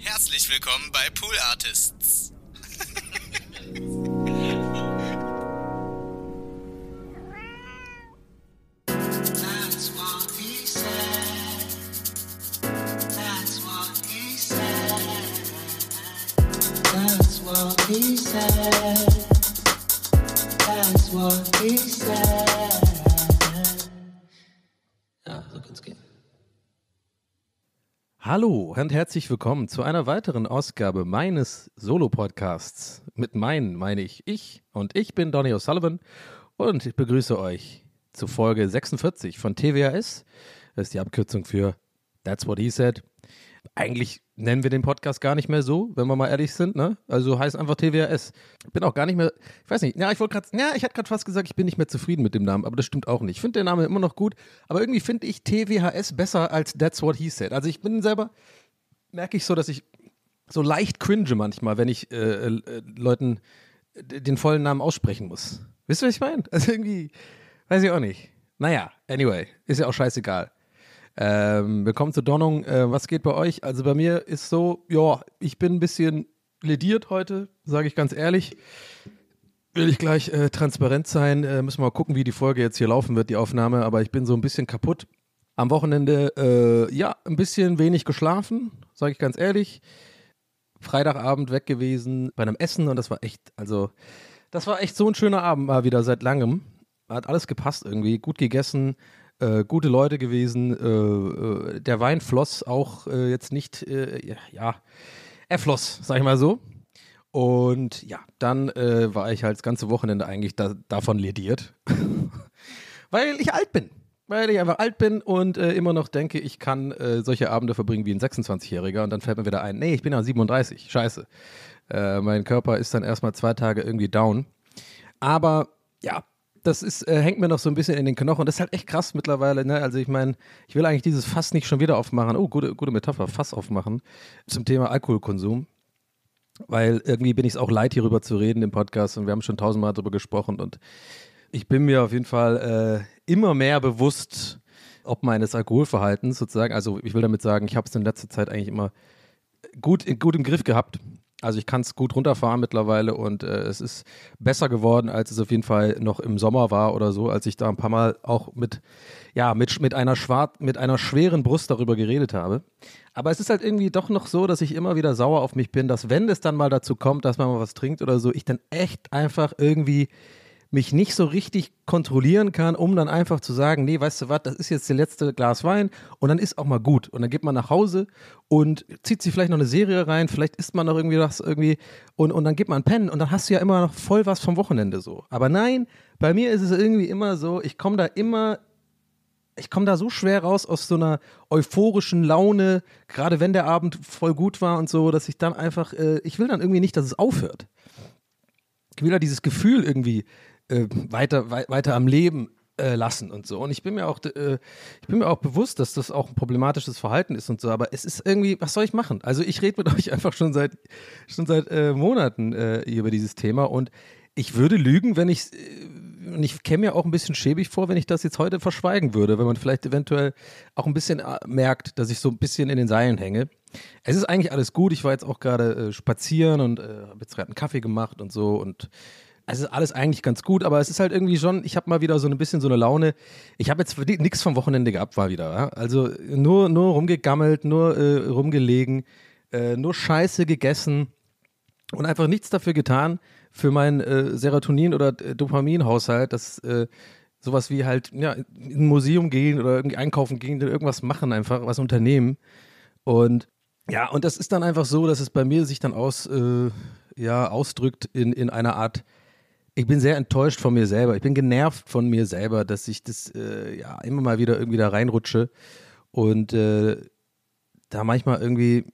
Herzlich willkommen bei Pool Artists. That's what he said. That's what he said. Hallo und herzlich willkommen zu einer weiteren Ausgabe meines Solo-Podcasts. Mit meinen meine ich ich und ich bin Donny O'Sullivan und ich begrüße euch zu Folge 46 von TWAS. Das ist die Abkürzung für That's What He Said. Eigentlich nennen wir den Podcast gar nicht mehr so, wenn wir mal ehrlich sind, ne? Also heißt einfach TWAS. Bin auch gar nicht mehr, ich weiß nicht, ja, ich wollte gerade, ja, ich hatte gerade fast gesagt, ich bin nicht mehr zufrieden mit dem Namen, aber das stimmt auch nicht. Ich finde den Namen immer noch gut, aber irgendwie finde ich TWHS besser als That's What He Said. Also ich bin selber, merke ich so, dass ich so leicht cringe manchmal, wenn ich äh, äh, Leuten den vollen Namen aussprechen muss. Wisst ihr, was ich meine? Also irgendwie, weiß ich auch nicht. Naja, anyway, ist ja auch scheißegal. Ähm, willkommen zur Donnung. Äh, was geht bei euch? Also bei mir ist so, ja, ich bin ein bisschen lediert heute, sage ich ganz ehrlich. Will ich gleich äh, transparent sein. Äh, müssen wir mal gucken, wie die Folge jetzt hier laufen wird, die Aufnahme. Aber ich bin so ein bisschen kaputt. Am Wochenende, äh, ja, ein bisschen wenig geschlafen, sage ich ganz ehrlich. Freitagabend weg gewesen bei einem Essen und das war echt, also, das war echt so ein schöner Abend mal wieder seit langem. Hat alles gepasst irgendwie, gut gegessen, äh, gute Leute gewesen. Äh, äh, der Wein floss auch äh, jetzt nicht, äh, ja, er floss, sag ich mal so. Und ja, dann äh, war ich halt das ganze Wochenende eigentlich da, davon lediert, weil ich alt bin. Weil ich einfach alt bin und immer noch denke, ich kann solche Abende verbringen wie ein 26-Jähriger und dann fällt mir wieder ein, nee, ich bin ja 37, scheiße. Mein Körper ist dann erstmal zwei Tage irgendwie down. Aber ja, das ist, äh, hängt mir noch so ein bisschen in den Knochen. Das ist halt echt krass mittlerweile. Ne? Also ich meine, ich will eigentlich dieses Fass nicht schon wieder aufmachen. Oh, gute, gute Metapher, Fass aufmachen zum Thema Alkoholkonsum. Weil irgendwie bin ich es auch leid, hierüber zu reden im Podcast und wir haben schon tausendmal darüber gesprochen und ich bin mir auf jeden Fall äh, immer mehr bewusst, ob meines Alkoholverhaltens sozusagen, also ich will damit sagen, ich habe es in letzter Zeit eigentlich immer gut, gut im Griff gehabt. Also ich kann es gut runterfahren mittlerweile und äh, es ist besser geworden, als es auf jeden Fall noch im Sommer war oder so, als ich da ein paar Mal auch mit, ja, mit, mit, einer, schwar mit einer schweren Brust darüber geredet habe. Aber es ist halt irgendwie doch noch so, dass ich immer wieder sauer auf mich bin, dass wenn es dann mal dazu kommt, dass man mal was trinkt oder so, ich dann echt einfach irgendwie mich nicht so richtig kontrollieren kann, um dann einfach zu sagen, nee, weißt du was, das ist jetzt der letzte Glas Wein und dann ist auch mal gut. Und dann geht man nach Hause und zieht sich vielleicht noch eine Serie rein, vielleicht isst man noch irgendwie was irgendwie und, und dann geht man pennen und dann hast du ja immer noch voll was vom Wochenende so. Aber nein, bei mir ist es irgendwie immer so, ich komme da immer ich komme da so schwer raus aus so einer euphorischen Laune, gerade wenn der Abend voll gut war und so, dass ich dann einfach, äh, ich will dann irgendwie nicht, dass es aufhört. Ich will da dieses Gefühl irgendwie äh, weiter, wei weiter am Leben äh, lassen und so. Und ich bin mir auch, äh, ich bin mir auch bewusst, dass das auch ein problematisches Verhalten ist und so. Aber es ist irgendwie, was soll ich machen? Also ich rede mit euch einfach schon seit schon seit äh, Monaten äh, über dieses Thema und ich würde lügen, wenn ich und ich käme mir auch ein bisschen schäbig vor, wenn ich das jetzt heute verschweigen würde, wenn man vielleicht eventuell auch ein bisschen äh, merkt, dass ich so ein bisschen in den Seilen hänge. Es ist eigentlich alles gut. Ich war jetzt auch gerade äh, spazieren und äh, habe jetzt gerade einen Kaffee gemacht und so und ist alles eigentlich ganz gut, aber es ist halt irgendwie schon, ich habe mal wieder so ein bisschen so eine Laune. Ich habe jetzt nichts vom Wochenende gehabt, war wieder. Ja? Also nur, nur rumgegammelt, nur äh, rumgelegen, äh, nur Scheiße gegessen und einfach nichts dafür getan für meinen äh, Serotonin- oder äh, Dopaminhaushalt, dass äh, sowas wie halt ja, in ein Museum gehen oder irgendwie einkaufen gehen, irgendwas machen einfach, was unternehmen. Und ja, und das ist dann einfach so, dass es bei mir sich dann aus, äh, ja, ausdrückt in, in einer Art ich bin sehr enttäuscht von mir selber. Ich bin genervt von mir selber, dass ich das äh, ja immer mal wieder irgendwie da reinrutsche und äh, da manchmal irgendwie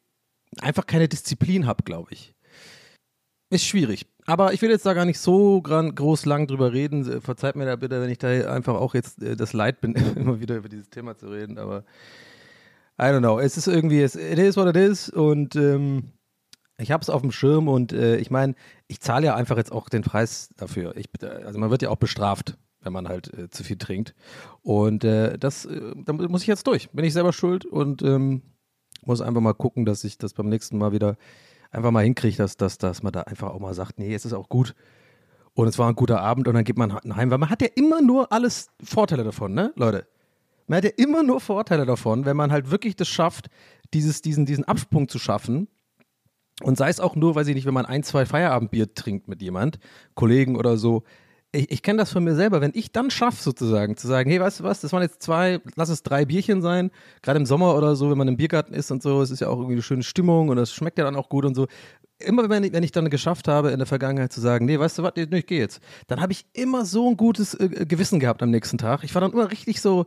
einfach keine Disziplin habe, glaube ich. Ist schwierig. Aber ich will jetzt da gar nicht so groß lang drüber reden. Verzeiht mir da bitte, wenn ich da einfach auch jetzt äh, das Leid bin, immer wieder über dieses Thema zu reden. Aber I don't know. Es ist irgendwie, es, it is what it is. Und ähm, ich habe es auf dem Schirm und äh, ich meine, ich zahle ja einfach jetzt auch den Preis dafür. Ich, also man wird ja auch bestraft, wenn man halt äh, zu viel trinkt. Und äh, das, äh, da muss ich jetzt durch. Bin ich selber schuld und ähm, Muss einfach mal gucken, dass ich das beim nächsten Mal wieder einfach mal hinkriege, dass, dass, dass man da einfach auch mal sagt, nee, es ist auch gut. Und es war ein guter Abend und dann geht man heim, weil man hat ja immer nur alles Vorteile davon, ne, Leute? Man hat ja immer nur Vorteile davon, wenn man halt wirklich das schafft, dieses, diesen, diesen Absprung zu schaffen. Und sei es auch nur, weiß ich nicht, wenn man ein, zwei Feierabendbier trinkt mit jemand, Kollegen oder so. Ich, ich kenne das von mir selber. Wenn ich dann schaffe, sozusagen, zu sagen, hey, weißt du was, das waren jetzt zwei, lass es drei Bierchen sein, gerade im Sommer oder so, wenn man im Biergarten ist und so, es ist ja auch irgendwie eine schöne Stimmung und es schmeckt ja dann auch gut und so. Immer wenn ich, wenn ich dann geschafft habe, in der Vergangenheit zu sagen, nee, weißt du was, ich gehe jetzt, dann habe ich immer so ein gutes äh, Gewissen gehabt am nächsten Tag. Ich war dann immer richtig so,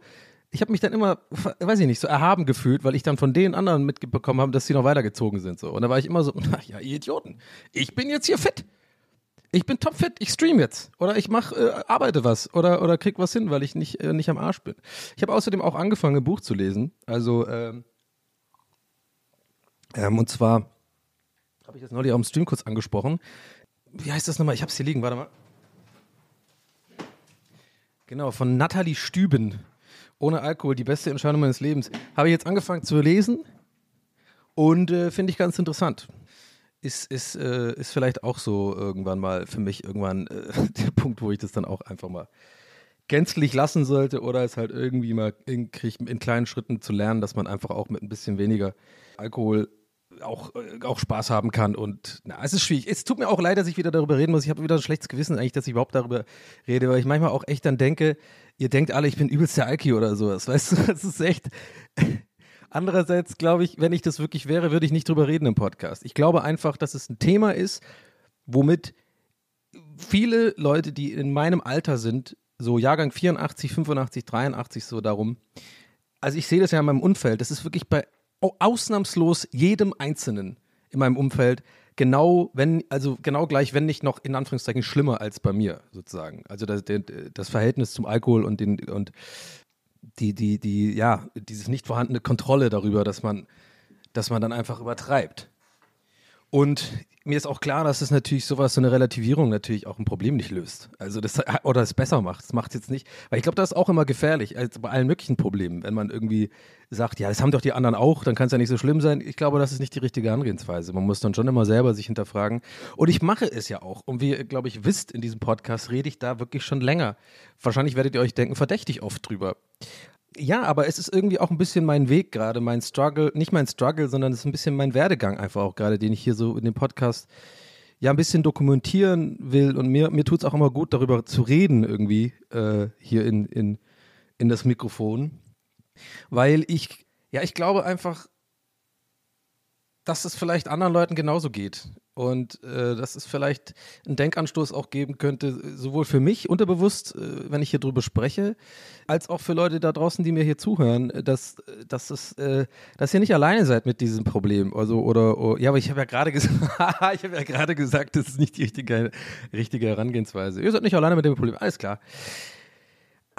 ich habe mich dann immer, weiß ich nicht, so erhaben gefühlt, weil ich dann von den anderen mitbekommen habe, dass sie noch weitergezogen sind. So. Und da war ich immer so, na ja, ihr Idioten, ich bin jetzt hier fit. Ich bin topfit, ich stream jetzt. Oder ich mach, äh, arbeite was oder, oder krieg was hin, weil ich nicht, äh, nicht am Arsch bin. Ich habe außerdem auch angefangen, ein Buch zu lesen. Also, ähm, ähm, und zwar habe ich das neulich auch im Stream kurz angesprochen. Wie heißt das nochmal? Ich habe es hier liegen, warte mal. Genau, von Nathalie Stüben ohne Alkohol, die beste Entscheidung meines Lebens. Habe ich jetzt angefangen zu lesen und äh, finde ich ganz interessant. Ist, ist, äh, ist vielleicht auch so irgendwann mal für mich irgendwann äh, der Punkt, wo ich das dann auch einfach mal gänzlich lassen sollte oder es halt irgendwie mal in, in kleinen Schritten zu lernen, dass man einfach auch mit ein bisschen weniger Alkohol auch, äh, auch Spaß haben kann. Und na, es ist schwierig. Es tut mir auch leid, dass ich wieder darüber reden muss. Ich habe wieder ein schlechtes Gewissen eigentlich, dass ich überhaupt darüber rede, weil ich manchmal auch echt dann denke, ihr denkt alle, ich bin übelst der Alki oder sowas. Weißt du, das ist echt. Andererseits glaube ich, wenn ich das wirklich wäre, würde ich nicht drüber reden im Podcast. Ich glaube einfach, dass es ein Thema ist, womit viele Leute, die in meinem Alter sind, so Jahrgang 84, 85, 83, so darum. Also ich sehe das ja in meinem Umfeld. Das ist wirklich bei ausnahmslos jedem Einzelnen in meinem Umfeld genau, wenn, also genau gleich, wenn nicht noch in Anführungszeichen schlimmer als bei mir sozusagen. Also das, das Verhältnis zum Alkohol und den und die, die, die, ja, dieses nicht vorhandene Kontrolle darüber, dass man, dass man dann einfach übertreibt. Und mir ist auch klar, dass es natürlich sowas, so eine Relativierung natürlich auch ein Problem nicht löst. Also das, oder es besser macht. Das macht es jetzt nicht. Weil ich glaube, das ist auch immer gefährlich, also bei allen möglichen Problemen. Wenn man irgendwie sagt, ja, das haben doch die anderen auch, dann kann es ja nicht so schlimm sein. Ich glaube, das ist nicht die richtige Angehensweise. Man muss dann schon immer selber sich hinterfragen. Und ich mache es ja auch. Und wie ihr, glaube ich, wisst, in diesem Podcast rede ich da wirklich schon länger. Wahrscheinlich werdet ihr euch denken, verdächtig oft drüber. Ja, aber es ist irgendwie auch ein bisschen mein Weg gerade, mein Struggle, nicht mein Struggle, sondern es ist ein bisschen mein Werdegang einfach auch gerade, den ich hier so in dem Podcast ja ein bisschen dokumentieren will. Und mir, mir tut es auch immer gut, darüber zu reden irgendwie äh, hier in, in, in das Mikrofon. Weil ich, ja, ich glaube einfach, dass es vielleicht anderen Leuten genauso geht. Und äh, dass es vielleicht einen Denkanstoß auch geben könnte, sowohl für mich unterbewusst, äh, wenn ich hier drüber spreche, als auch für Leute da draußen, die mir hier zuhören, dass, dass, es, äh, dass ihr nicht alleine seid mit diesem Problem. Also, oder, oh, ja, aber ich habe ja gerade gesagt, ich habe ja gerade gesagt, das ist nicht die richtige, richtige Herangehensweise. Ihr seid nicht alleine mit dem Problem, alles klar.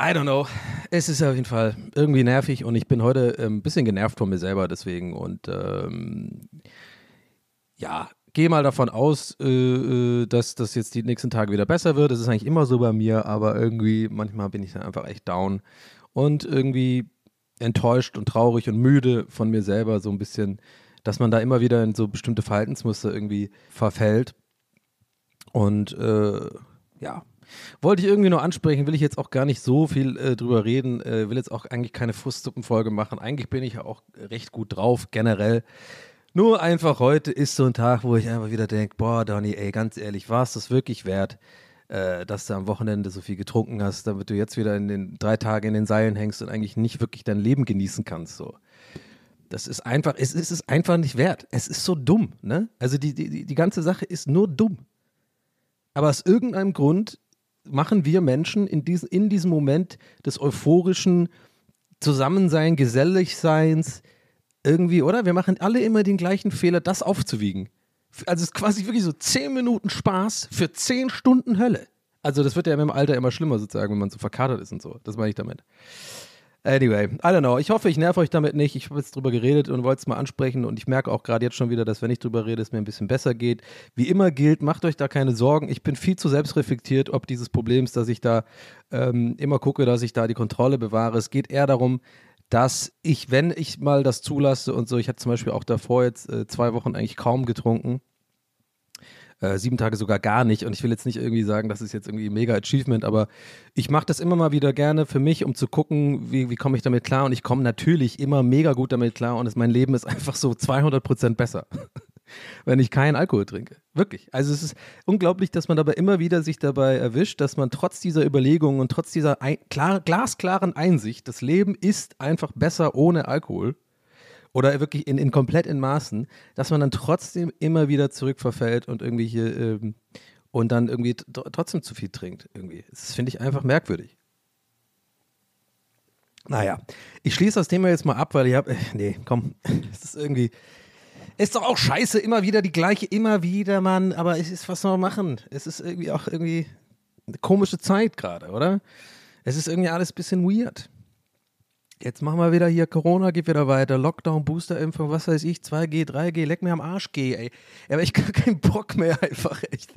I don't know. Es ist auf jeden Fall irgendwie nervig und ich bin heute ein ähm, bisschen genervt von mir selber deswegen und ähm, ja, gehe mal davon aus, äh, äh, dass das jetzt die nächsten Tage wieder besser wird. Das ist eigentlich immer so bei mir, aber irgendwie manchmal bin ich dann einfach echt down und irgendwie enttäuscht und traurig und müde von mir selber so ein bisschen, dass man da immer wieder in so bestimmte Verhaltensmuster irgendwie verfällt. Und äh, ja, wollte ich irgendwie nur ansprechen, will ich jetzt auch gar nicht so viel äh, drüber reden, äh, will jetzt auch eigentlich keine Frustsuppenfolge machen. Eigentlich bin ich ja auch recht gut drauf, generell. Nur einfach heute ist so ein Tag, wo ich einfach wieder denke, boah, Donny, ey, ganz ehrlich, war es das wirklich wert, äh, dass du am Wochenende so viel getrunken hast, damit du jetzt wieder in den drei Tagen in den Seilen hängst und eigentlich nicht wirklich dein Leben genießen kannst, so. Das ist einfach, es ist es einfach nicht wert. Es ist so dumm, ne? Also die, die, die ganze Sache ist nur dumm. Aber aus irgendeinem Grund machen wir Menschen in, dies, in diesem Moment des euphorischen Zusammensein, Geselligseins irgendwie, oder? Wir machen alle immer den gleichen Fehler, das aufzuwiegen. Also es ist quasi wirklich so zehn Minuten Spaß für zehn Stunden Hölle. Also das wird ja im Alter immer schlimmer sozusagen, wenn man so verkatert ist und so. Das meine ich damit. Anyway, I don't know. Ich hoffe, ich nerv euch damit nicht. Ich habe jetzt drüber geredet und wollte es mal ansprechen. Und ich merke auch gerade jetzt schon wieder, dass wenn ich drüber rede, es mir ein bisschen besser geht. Wie immer gilt, macht euch da keine Sorgen. Ich bin viel zu selbstreflektiert, ob dieses Problems, dass ich da ähm, immer gucke, dass ich da die Kontrolle bewahre. Es geht eher darum, dass ich, wenn ich mal das zulasse und so, ich hatte zum Beispiel auch davor jetzt äh, zwei Wochen eigentlich kaum getrunken, äh, sieben Tage sogar gar nicht. Und ich will jetzt nicht irgendwie sagen, das ist jetzt irgendwie mega Achievement, aber ich mache das immer mal wieder gerne für mich, um zu gucken, wie, wie komme ich damit klar. Und ich komme natürlich immer mega gut damit klar und es, mein Leben ist einfach so 200 Prozent besser. wenn ich keinen Alkohol trinke. Wirklich. Also es ist unglaublich, dass man dabei immer wieder sich dabei erwischt, dass man trotz dieser Überlegungen und trotz dieser ein, klar, glasklaren Einsicht, das Leben ist einfach besser ohne Alkohol oder wirklich in, in komplett in Maßen, dass man dann trotzdem immer wieder zurückverfällt und irgendwie hier ähm, und dann irgendwie trotzdem zu viel trinkt. Irgendwie. Das finde ich einfach merkwürdig. Naja, ich schließe das Thema jetzt mal ab, weil ich habe, äh, nee, komm, es ist irgendwie, ist doch auch scheiße, immer wieder die gleiche, immer wieder, Mann. Aber es ist, was soll man machen? Es ist irgendwie auch irgendwie eine komische Zeit gerade, oder? Es ist irgendwie alles ein bisschen weird. Jetzt machen wir wieder hier Corona, geht wieder weiter. Lockdown, Boosterimpfung, was weiß ich, 2G, 3G, leck mir am Arsch, geh, ey. Aber ich gar keinen Bock mehr einfach, echt.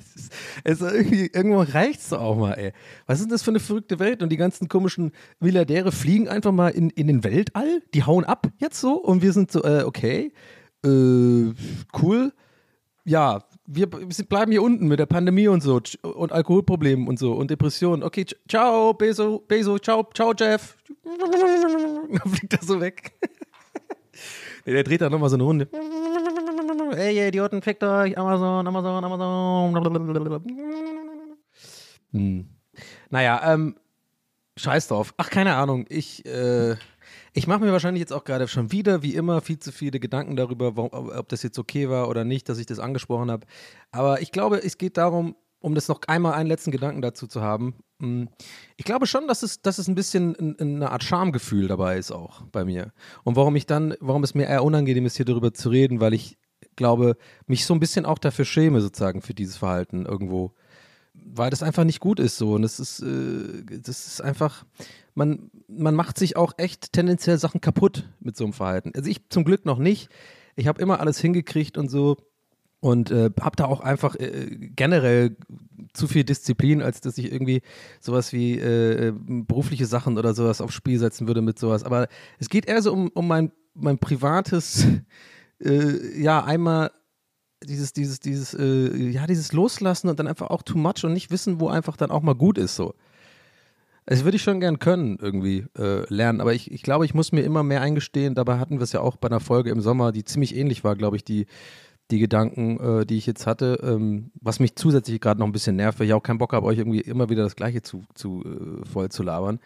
Es irgendwie, irgendwo reicht's doch auch mal, ey. Was ist das für eine verrückte Welt? Und die ganzen komischen Milliardäre fliegen einfach mal in, in den Weltall, die hauen ab jetzt so und wir sind so, äh, okay äh, cool. Ja, wir bleiben hier unten mit der Pandemie und so und Alkoholproblemen und so und Depressionen. Okay, ciao, Beso, Beso, ciao, ciao, Jeff. Dann fliegt er so weg. nee, der dreht da nochmal so eine Runde. Ey, ihr Idioten, fickt euch, Amazon, Amazon, Amazon. Hm. Naja, ähm, scheiß drauf. Ach, keine Ahnung. Ich, äh, ich mache mir wahrscheinlich jetzt auch gerade schon wieder, wie immer, viel zu viele Gedanken darüber, ob das jetzt okay war oder nicht, dass ich das angesprochen habe. Aber ich glaube, es geht darum, um das noch einmal einen letzten Gedanken dazu zu haben. Hm, ich glaube schon, dass es, dass es ein bisschen eine Art Schamgefühl dabei ist auch bei mir. Und warum ich dann, warum es mir eher unangenehm ist, hier darüber zu reden, weil ich glaube, mich so ein bisschen auch dafür schäme, sozusagen, für dieses Verhalten irgendwo weil das einfach nicht gut ist so. Und das ist, äh, das ist einfach, man, man macht sich auch echt tendenziell Sachen kaputt mit so einem Verhalten. Also ich zum Glück noch nicht. Ich habe immer alles hingekriegt und so und äh, habe da auch einfach äh, generell zu viel Disziplin, als dass ich irgendwie sowas wie äh, berufliche Sachen oder sowas aufs Spiel setzen würde mit sowas. Aber es geht eher so um, um mein, mein privates, äh, ja, einmal dieses, dieses, dieses, äh, ja, dieses Loslassen und dann einfach auch too much und nicht wissen, wo einfach dann auch mal gut ist so. Das würde ich schon gern können, irgendwie äh, lernen. Aber ich, ich glaube, ich muss mir immer mehr eingestehen. Dabei hatten wir es ja auch bei einer Folge im Sommer, die ziemlich ähnlich war, glaube ich, die, die Gedanken, äh, die ich jetzt hatte. Ähm, was mich zusätzlich gerade noch ein bisschen nervt, weil ich auch keinen Bock habe, euch irgendwie immer wieder das Gleiche zu, zu äh, voll zu labern.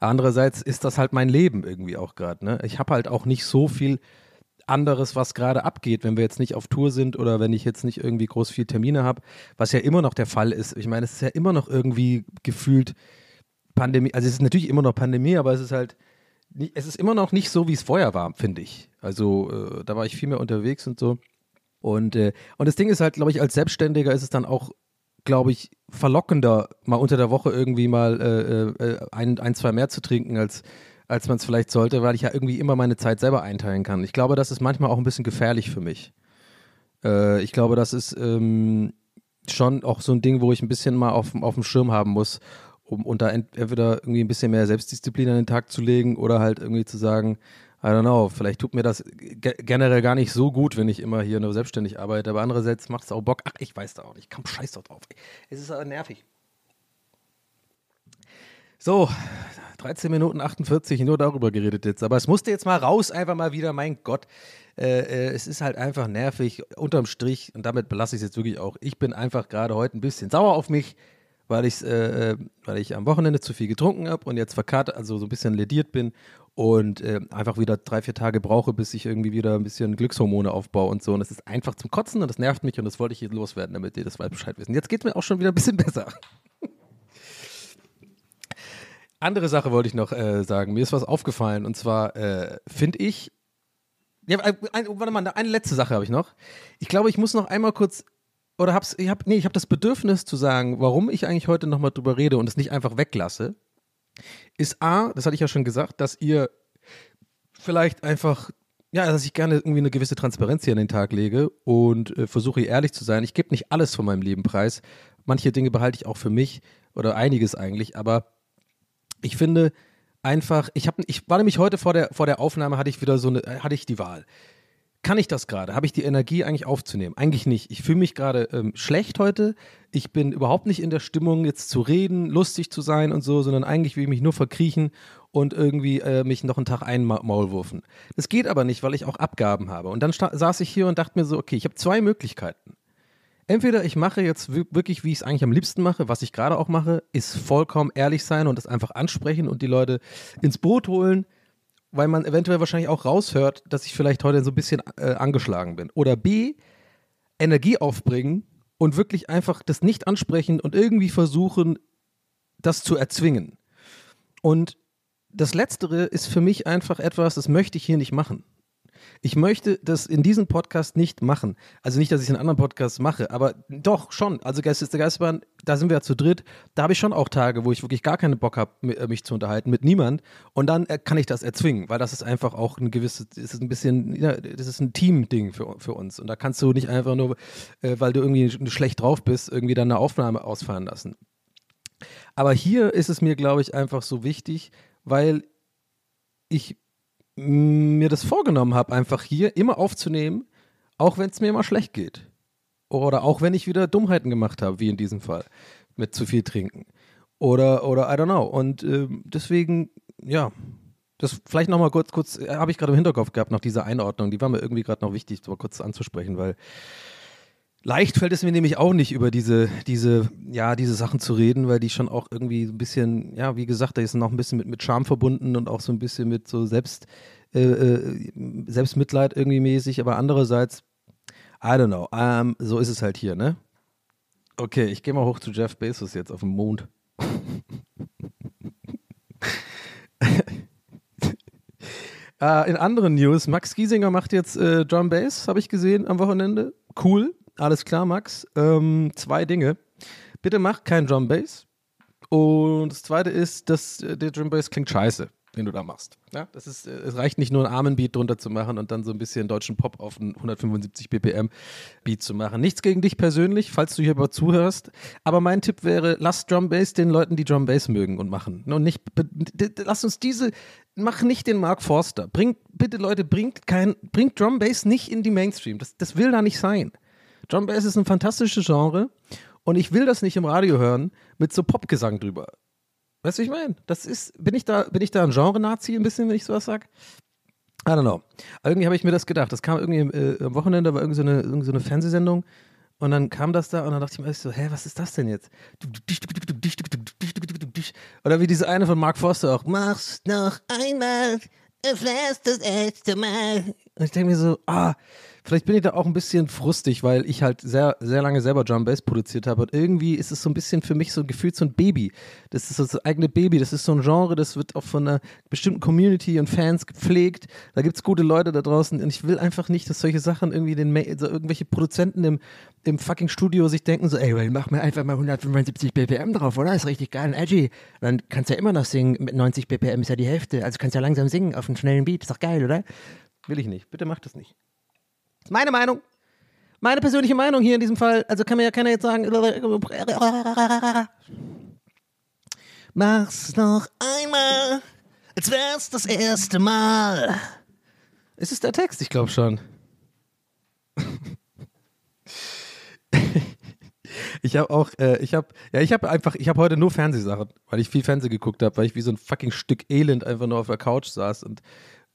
Andererseits ist das halt mein Leben irgendwie auch gerade. Ne? Ich habe halt auch nicht so viel anderes, was gerade abgeht, wenn wir jetzt nicht auf Tour sind oder wenn ich jetzt nicht irgendwie groß viel Termine habe, was ja immer noch der Fall ist. Ich meine, es ist ja immer noch irgendwie gefühlt Pandemie, also es ist natürlich immer noch Pandemie, aber es ist halt, es ist immer noch nicht so, wie es vorher war, finde ich. Also äh, da war ich viel mehr unterwegs und so. Und, äh, und das Ding ist halt, glaube ich, als Selbstständiger ist es dann auch, glaube ich, verlockender, mal unter der Woche irgendwie mal äh, äh ein, ein, zwei mehr zu trinken, als als man es vielleicht sollte, weil ich ja irgendwie immer meine Zeit selber einteilen kann. Ich glaube, das ist manchmal auch ein bisschen gefährlich für mich. Äh, ich glaube, das ist ähm, schon auch so ein Ding, wo ich ein bisschen mal auf, auf dem Schirm haben muss, um da entweder irgendwie ein bisschen mehr Selbstdisziplin an den Tag zu legen oder halt irgendwie zu sagen, I don't know, vielleicht tut mir das generell gar nicht so gut, wenn ich immer hier nur selbstständig arbeite, aber andererseits macht es auch Bock. Ach, ich weiß da auch nicht, komm, scheiß doch drauf. Es ist aber nervig. So, 13 Minuten 48, nur darüber geredet jetzt. Aber es musste jetzt mal raus, einfach mal wieder, mein Gott. Äh, äh, es ist halt einfach nervig, unterm Strich, und damit belasse ich es jetzt wirklich auch. Ich bin einfach gerade heute ein bisschen sauer auf mich, weil, ich's, äh, äh weil ich am Wochenende zu viel getrunken habe und jetzt verkatert, also so ein bisschen lediert bin und äh, einfach wieder drei, vier Tage brauche, bis ich irgendwie wieder ein bisschen Glückshormone aufbaue und so. Und es ist einfach zum Kotzen und das nervt mich und das wollte ich hier loswerden, damit ihr das mal Bescheid wissen. Jetzt geht es mir auch schon wieder ein bisschen besser. Andere Sache wollte ich noch äh, sagen. Mir ist was aufgefallen und zwar äh, finde ich. Ja, äh, ein, warte mal, eine letzte Sache habe ich noch. Ich glaube, ich muss noch einmal kurz oder hab's, ich habe nee, ich habe das Bedürfnis zu sagen, warum ich eigentlich heute nochmal drüber rede und es nicht einfach weglasse, ist A, das hatte ich ja schon gesagt, dass ihr vielleicht einfach, ja, dass ich gerne irgendwie eine gewisse Transparenz hier an den Tag lege und äh, versuche ehrlich zu sein. Ich gebe nicht alles von meinem Leben preis. Manche Dinge behalte ich auch für mich oder einiges eigentlich, aber ich finde, einfach, ich habe, ich war nämlich heute vor der, vor der Aufnahme hatte ich wieder so eine, hatte ich die Wahl. Kann ich das gerade? Habe ich die Energie eigentlich aufzunehmen? Eigentlich nicht. Ich fühle mich gerade ähm, schlecht heute. Ich bin überhaupt nicht in der Stimmung, jetzt zu reden, lustig zu sein und so, sondern eigentlich will ich mich nur verkriechen und irgendwie äh, mich noch einen Tag einmaulwurfen. Das geht aber nicht, weil ich auch Abgaben habe. Und dann saß ich hier und dachte mir so, okay, ich habe zwei Möglichkeiten. Entweder ich mache jetzt wirklich, wie ich es eigentlich am liebsten mache, was ich gerade auch mache, ist vollkommen ehrlich sein und das einfach ansprechen und die Leute ins Boot holen weil man eventuell wahrscheinlich auch raushört, dass ich vielleicht heute so ein bisschen äh, angeschlagen bin. Oder B, Energie aufbringen und wirklich einfach das nicht ansprechen und irgendwie versuchen, das zu erzwingen. Und das Letztere ist für mich einfach etwas, das möchte ich hier nicht machen. Ich möchte das in diesem Podcast nicht machen. Also nicht, dass ich es in anderen Podcasts mache, aber doch schon. Also Geist ist der Geistbahn, da sind wir ja zu dritt. Da habe ich schon auch Tage, wo ich wirklich gar keinen Bock habe, äh, mich zu unterhalten mit niemand. Und dann äh, kann ich das erzwingen, weil das ist einfach auch ein gewisses, das ist ein bisschen, ja, das ist ein Team-Ding für, für uns. Und da kannst du nicht einfach nur, äh, weil du irgendwie schlecht drauf bist, irgendwie dann eine Aufnahme ausfahren lassen. Aber hier ist es mir, glaube ich, einfach so wichtig, weil ich mir das vorgenommen habe, einfach hier immer aufzunehmen, auch wenn es mir immer schlecht geht. Oder auch wenn ich wieder Dummheiten gemacht habe, wie in diesem Fall, mit zu viel trinken. Oder, oder I don't know. Und äh, deswegen, ja, das vielleicht nochmal kurz, kurz, äh, habe ich gerade im Hinterkopf gehabt, nach dieser Einordnung. Die war mir irgendwie gerade noch wichtig, mal kurz anzusprechen, weil leicht fällt es mir nämlich auch nicht, über diese, diese, ja, diese Sachen zu reden, weil die schon auch irgendwie ein bisschen, ja, wie gesagt, da ist noch ein bisschen mit, mit Charme verbunden und auch so ein bisschen mit so Selbst, äh, äh, Selbstmitleid irgendwie mäßig, aber andererseits, I don't know, um, ähm, so ist es halt hier, ne? Okay, ich gehe mal hoch zu Jeff Bezos jetzt auf dem Mond. uh, in anderen News, Max Giesinger macht jetzt äh, Drum Bass, habe ich gesehen am Wochenende. Cool, alles klar, Max. Ähm, zwei Dinge. Bitte mach kein Drum Bass. Und das zweite ist, dass äh, der Drum Bass klingt scheiße, den du da machst. Ja, das ist, äh, es reicht nicht nur einen armen Beat drunter zu machen und dann so ein bisschen deutschen Pop auf einen 175 BPM Beat zu machen. Nichts gegen dich persönlich, falls du hier aber zuhörst. Aber mein Tipp wäre, lass Drum Bass den Leuten, die Drum Bass mögen und machen. Und nicht, lass uns diese, mach nicht den Mark Forster. Bringt, bitte Leute, bringt kein, bringt Drum Bass nicht in die Mainstream. Das, das will da nicht sein. Drum Bass ist ein fantastisches Genre und ich will das nicht im Radio hören mit so Popgesang drüber. Weißt du, ich meine? Das ist, bin ich da, bin ich da ein Genre-Nazi ein bisschen, wenn ich sowas sage? I don't know. Irgendwie habe ich mir das gedacht. Das kam irgendwie äh, am Wochenende, war irgendwie so eine, irgendwie so eine Fernsehsendung und dann kam das da und dann dachte ich mir so, hä, was ist das denn jetzt? Oder wie diese eine von Mark Foster auch, mach's noch einmal, es wär's das erste Mal. Und ich denke mir so, ah, vielleicht bin ich da auch ein bisschen frustig, weil ich halt sehr, sehr lange selber Drum Bass produziert habe. Und irgendwie ist es so ein bisschen für mich so gefühlt so ein Baby. Das ist so das eigene Baby. Das ist so ein Genre, das wird auch von einer bestimmten Community und Fans gepflegt. Da gibt es gute Leute da draußen. Und ich will einfach nicht, dass solche Sachen irgendwie den, so irgendwelche Produzenten im, im fucking Studio sich denken so, ey, mach mir einfach mal 175 BPM drauf, oder? Ist richtig geil und edgy. Und dann kannst du ja immer noch singen. Mit 90 BPM ist ja die Hälfte. Also kannst du ja langsam singen auf einem schnellen Beat. Ist doch geil, oder? Will ich nicht. Bitte mach das nicht. Meine Meinung. Meine persönliche Meinung hier in diesem Fall. Also kann mir ja keiner jetzt sagen. Mach's noch einmal, als wär's das erste Mal. Ist es der Text? Ich glaube schon. ich habe auch, äh, ich habe, ja, ich habe einfach, ich habe heute nur Fernsehsachen, weil ich viel Fernsehen geguckt habe, weil ich wie so ein fucking Stück Elend einfach nur auf der Couch saß und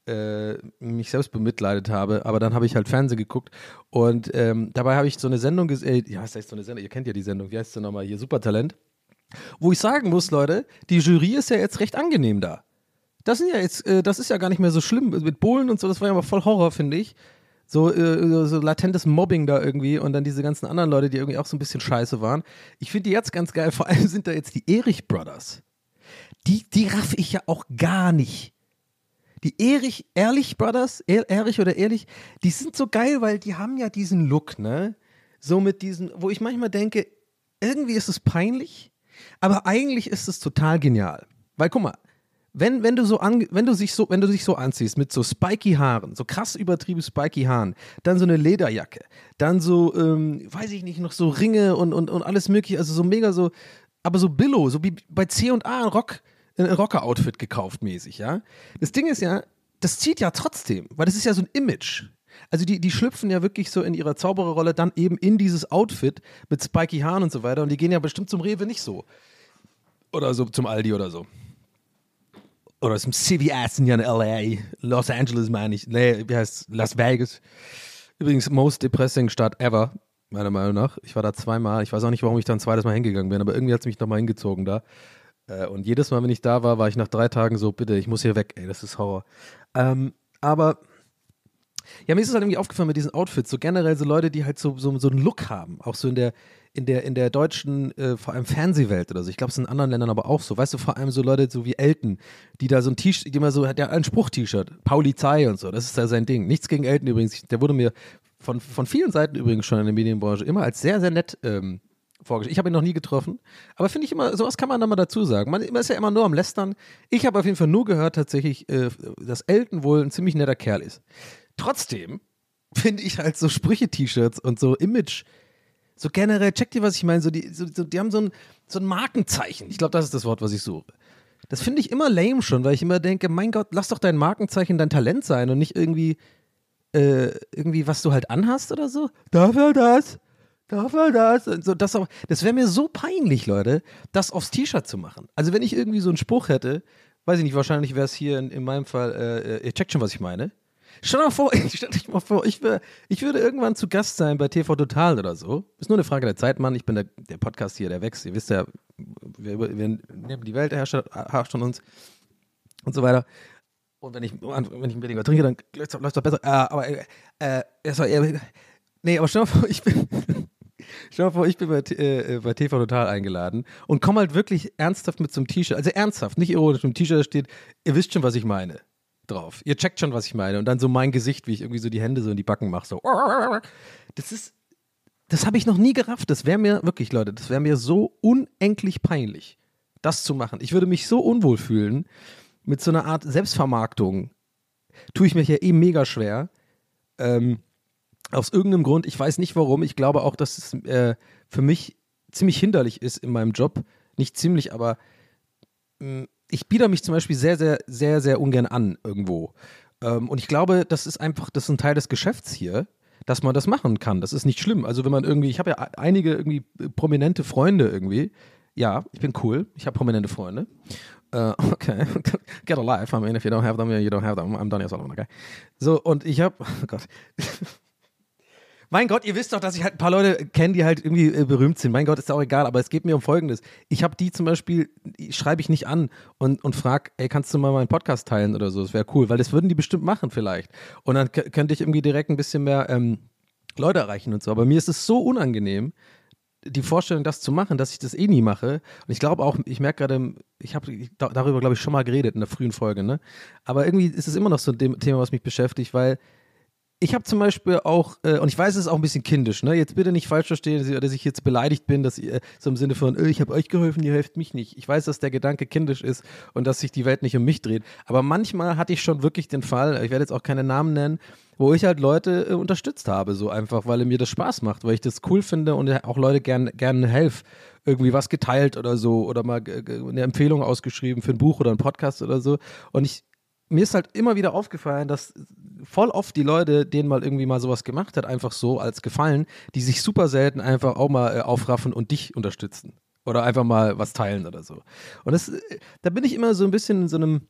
äh, mich selbst bemitleidet habe, aber dann habe ich halt Fernsehen geguckt und ähm, dabei habe ich so eine Sendung gesehen, ja, was heißt so eine Sendung? Ihr kennt ja die Sendung, wie heißt sie nochmal hier? Supertalent. Wo ich sagen muss, Leute, die Jury ist ja jetzt recht angenehm da. Das sind ja jetzt, äh, das ist ja gar nicht mehr so schlimm mit Bullen und so, das war ja mal voll Horror, finde ich. So, äh, so latentes Mobbing da irgendwie und dann diese ganzen anderen Leute, die irgendwie auch so ein bisschen scheiße waren. Ich finde die jetzt ganz geil, vor allem sind da jetzt die Erich Brothers. Die, die raff ich ja auch gar nicht. Die Erich, Ehrlich Brothers, Erich oder Ehrlich, die sind so geil, weil die haben ja diesen Look, ne? So mit diesen, wo ich manchmal denke, irgendwie ist es peinlich, aber eigentlich ist es total genial. Weil guck mal, wenn, wenn du so an, wenn du sich so, wenn du dich so anziehst mit so spiky Haaren, so krass übertrieben spiky Haaren, dann so eine Lederjacke, dann so, ähm, weiß ich nicht, noch so Ringe und, und, und alles mögliche, also so mega so, aber so Billo, so wie bei C und A Rock, ein Rocker-Outfit gekauft mäßig, ja. Das Ding ist ja, das zieht ja trotzdem, weil das ist ja so ein Image. Also die, die schlüpfen ja wirklich so in ihrer Zaubererrolle dann eben in dieses Outfit mit spiky Haaren und so weiter und die gehen ja bestimmt zum Rewe nicht so. Oder so zum Aldi oder so. Oder zum CVS in LA. Los Angeles meine ich. Nee, wie heißt Las Vegas. Übrigens, most depressing Stadt ever, meiner Meinung nach. Ich war da zweimal. Ich weiß auch nicht, warum ich da ein zweites Mal hingegangen bin, aber irgendwie hat es mich nochmal hingezogen da. Äh, und jedes Mal, wenn ich da war, war ich nach drei Tagen so, bitte, ich muss hier weg, ey, das ist Horror. Ähm, aber ja, mir ist es halt irgendwie aufgefallen mit diesen Outfits, so generell so Leute, die halt so, so, so einen Look haben, auch so in der, in der, in der deutschen, äh, vor allem Fernsehwelt oder so. Ich glaube, es ist in anderen Ländern aber auch so. Weißt du, vor allem so Leute so wie Elton, die da so ein T-Shirt, die immer so, hat ja ein Spruch-T-Shirt, Polizei und so, das ist ja sein Ding. Nichts gegen Elton übrigens, der wurde mir von, von vielen Seiten übrigens schon in der Medienbranche immer als sehr, sehr nett ähm, vorgestellt. Ich habe ihn noch nie getroffen, aber finde ich immer, sowas kann man da mal dazu sagen. Man, ist ja immer nur am Lästern. Ich habe auf jeden Fall nur gehört tatsächlich, äh, dass Elton wohl ein ziemlich netter Kerl ist. Trotzdem finde ich halt so Sprüche-T-Shirts und so Image, so generell, checkt ihr, was ich meine? So die, so, die haben so ein, so ein Markenzeichen. Ich glaube, das ist das Wort, was ich suche. Das finde ich immer lame schon, weil ich immer denke, mein Gott, lass doch dein Markenzeichen dein Talent sein und nicht irgendwie, äh, irgendwie, was du halt anhast oder so. Darf er das? Darf er das? Und so, das das wäre mir so peinlich, Leute, das aufs T-Shirt zu machen. Also wenn ich irgendwie so einen Spruch hätte, weiß ich nicht, wahrscheinlich wäre es hier in, in meinem Fall, äh, äh, ihr checkt schon, was ich meine. Stell dir mal vor, stell dich mal vor, ich, wär, ich würde irgendwann zu Gast sein bei TV Total oder so. Ist nur eine Frage der Zeit, Mann. Ich bin der, der Podcast hier, der wächst. Ihr wisst ja, wir, wir, wir die Welt herrscht, herrscht von uns und so weiter. Und wenn ich, wenn ich weniger trinke, dann läuft es doch besser. Äh, aber, äh, äh, äh, nee, aber stell dir vor, ich bin, dir mal vor, ich bin bei, äh, bei TV Total eingeladen und komme halt wirklich ernsthaft mit so einem T-Shirt, also ernsthaft, nicht ironisch, mit einem T-Shirt steht, ihr wisst schon, was ich meine drauf. Ihr checkt schon, was ich meine. Und dann so mein Gesicht, wie ich irgendwie so die Hände so in die Backen mache. So. Das ist, das habe ich noch nie gerafft. Das wäre mir, wirklich, Leute, das wäre mir so unendlich peinlich, das zu machen. Ich würde mich so unwohl fühlen mit so einer Art Selbstvermarktung. Tue ich mir hier eh mega schwer. Ähm, aus irgendeinem Grund, ich weiß nicht warum, ich glaube auch, dass es äh, für mich ziemlich hinderlich ist in meinem Job. Nicht ziemlich, aber mh, mm, ich biete mich zum Beispiel sehr, sehr, sehr, sehr ungern an irgendwo. Ähm, und ich glaube, das ist einfach, das ist ein Teil des Geschäfts hier, dass man das machen kann. Das ist nicht schlimm. Also wenn man irgendwie, ich habe ja einige irgendwie prominente Freunde irgendwie. Ja, ich bin cool. Ich habe prominente Freunde. Uh, okay, get a life. I mean, if you don't have them, you don't have them. I'm Daniel Solomon, okay? So, und ich habe, oh Gott. Mein Gott, ihr wisst doch, dass ich halt ein paar Leute kenne, die halt irgendwie äh, berühmt sind. Mein Gott, ist auch egal, aber es geht mir um Folgendes. Ich habe die zum Beispiel, schreibe ich nicht an und, und frage, ey, kannst du mal meinen Podcast teilen oder so? Das wäre cool, weil das würden die bestimmt machen vielleicht. Und dann könnte ich irgendwie direkt ein bisschen mehr ähm, Leute erreichen und so. Aber mir ist es so unangenehm, die Vorstellung, das zu machen, dass ich das eh nie mache. Und ich glaube auch, ich merke gerade, ich habe darüber, glaube ich, schon mal geredet in der frühen Folge, ne? Aber irgendwie ist es immer noch so ein Thema, was mich beschäftigt, weil ich habe zum Beispiel auch, äh, und ich weiß, es ist auch ein bisschen kindisch, ne? Jetzt bitte nicht falsch verstehen, dass ich jetzt beleidigt bin, dass ihr so im Sinne von, äh, ich habe euch geholfen, ihr helft mich nicht. Ich weiß, dass der Gedanke kindisch ist und dass sich die Welt nicht um mich dreht. Aber manchmal hatte ich schon wirklich den Fall, ich werde jetzt auch keine Namen nennen, wo ich halt Leute äh, unterstützt habe, so einfach, weil mir das Spaß macht, weil ich das cool finde und auch Leute gerne gern helfe. Irgendwie was geteilt oder so oder mal eine Empfehlung ausgeschrieben für ein Buch oder ein Podcast oder so. Und ich, mir ist halt immer wieder aufgefallen, dass voll oft die Leute, denen mal irgendwie mal sowas gemacht hat, einfach so als Gefallen, die sich super selten einfach auch mal äh, aufraffen und dich unterstützen. Oder einfach mal was teilen oder so. Und das, äh, da bin ich immer so ein bisschen in so einem,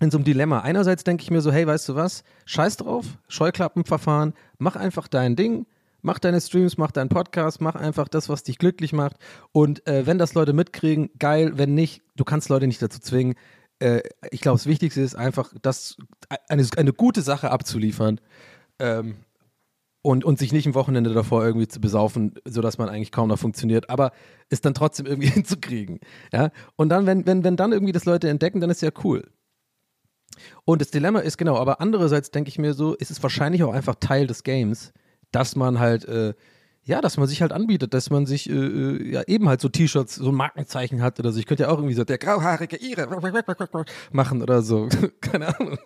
in so einem Dilemma. Einerseits denke ich mir so, hey, weißt du was? Scheiß drauf, Scheuklappenverfahren, mach einfach dein Ding, mach deine Streams, mach deinen Podcast, mach einfach das, was dich glücklich macht. Und äh, wenn das Leute mitkriegen, geil, wenn nicht, du kannst Leute nicht dazu zwingen äh, ich glaube, das Wichtigste ist einfach, das, eine, eine gute Sache abzuliefern ähm, und, und sich nicht ein Wochenende davor irgendwie zu besaufen, sodass man eigentlich kaum noch funktioniert, aber es dann trotzdem irgendwie hinzukriegen. Ja? Und dann, wenn, wenn, wenn dann irgendwie das Leute entdecken, dann ist ja cool. Und das Dilemma ist genau, aber andererseits denke ich mir so, ist es wahrscheinlich auch einfach Teil des Games, dass man halt äh, ja, dass man sich halt anbietet, dass man sich äh, äh, ja eben halt so T-Shirts, so ein Markenzeichen hat oder so. Ich könnte ja auch irgendwie so der grauhaarige Ire machen oder so. Keine Ahnung.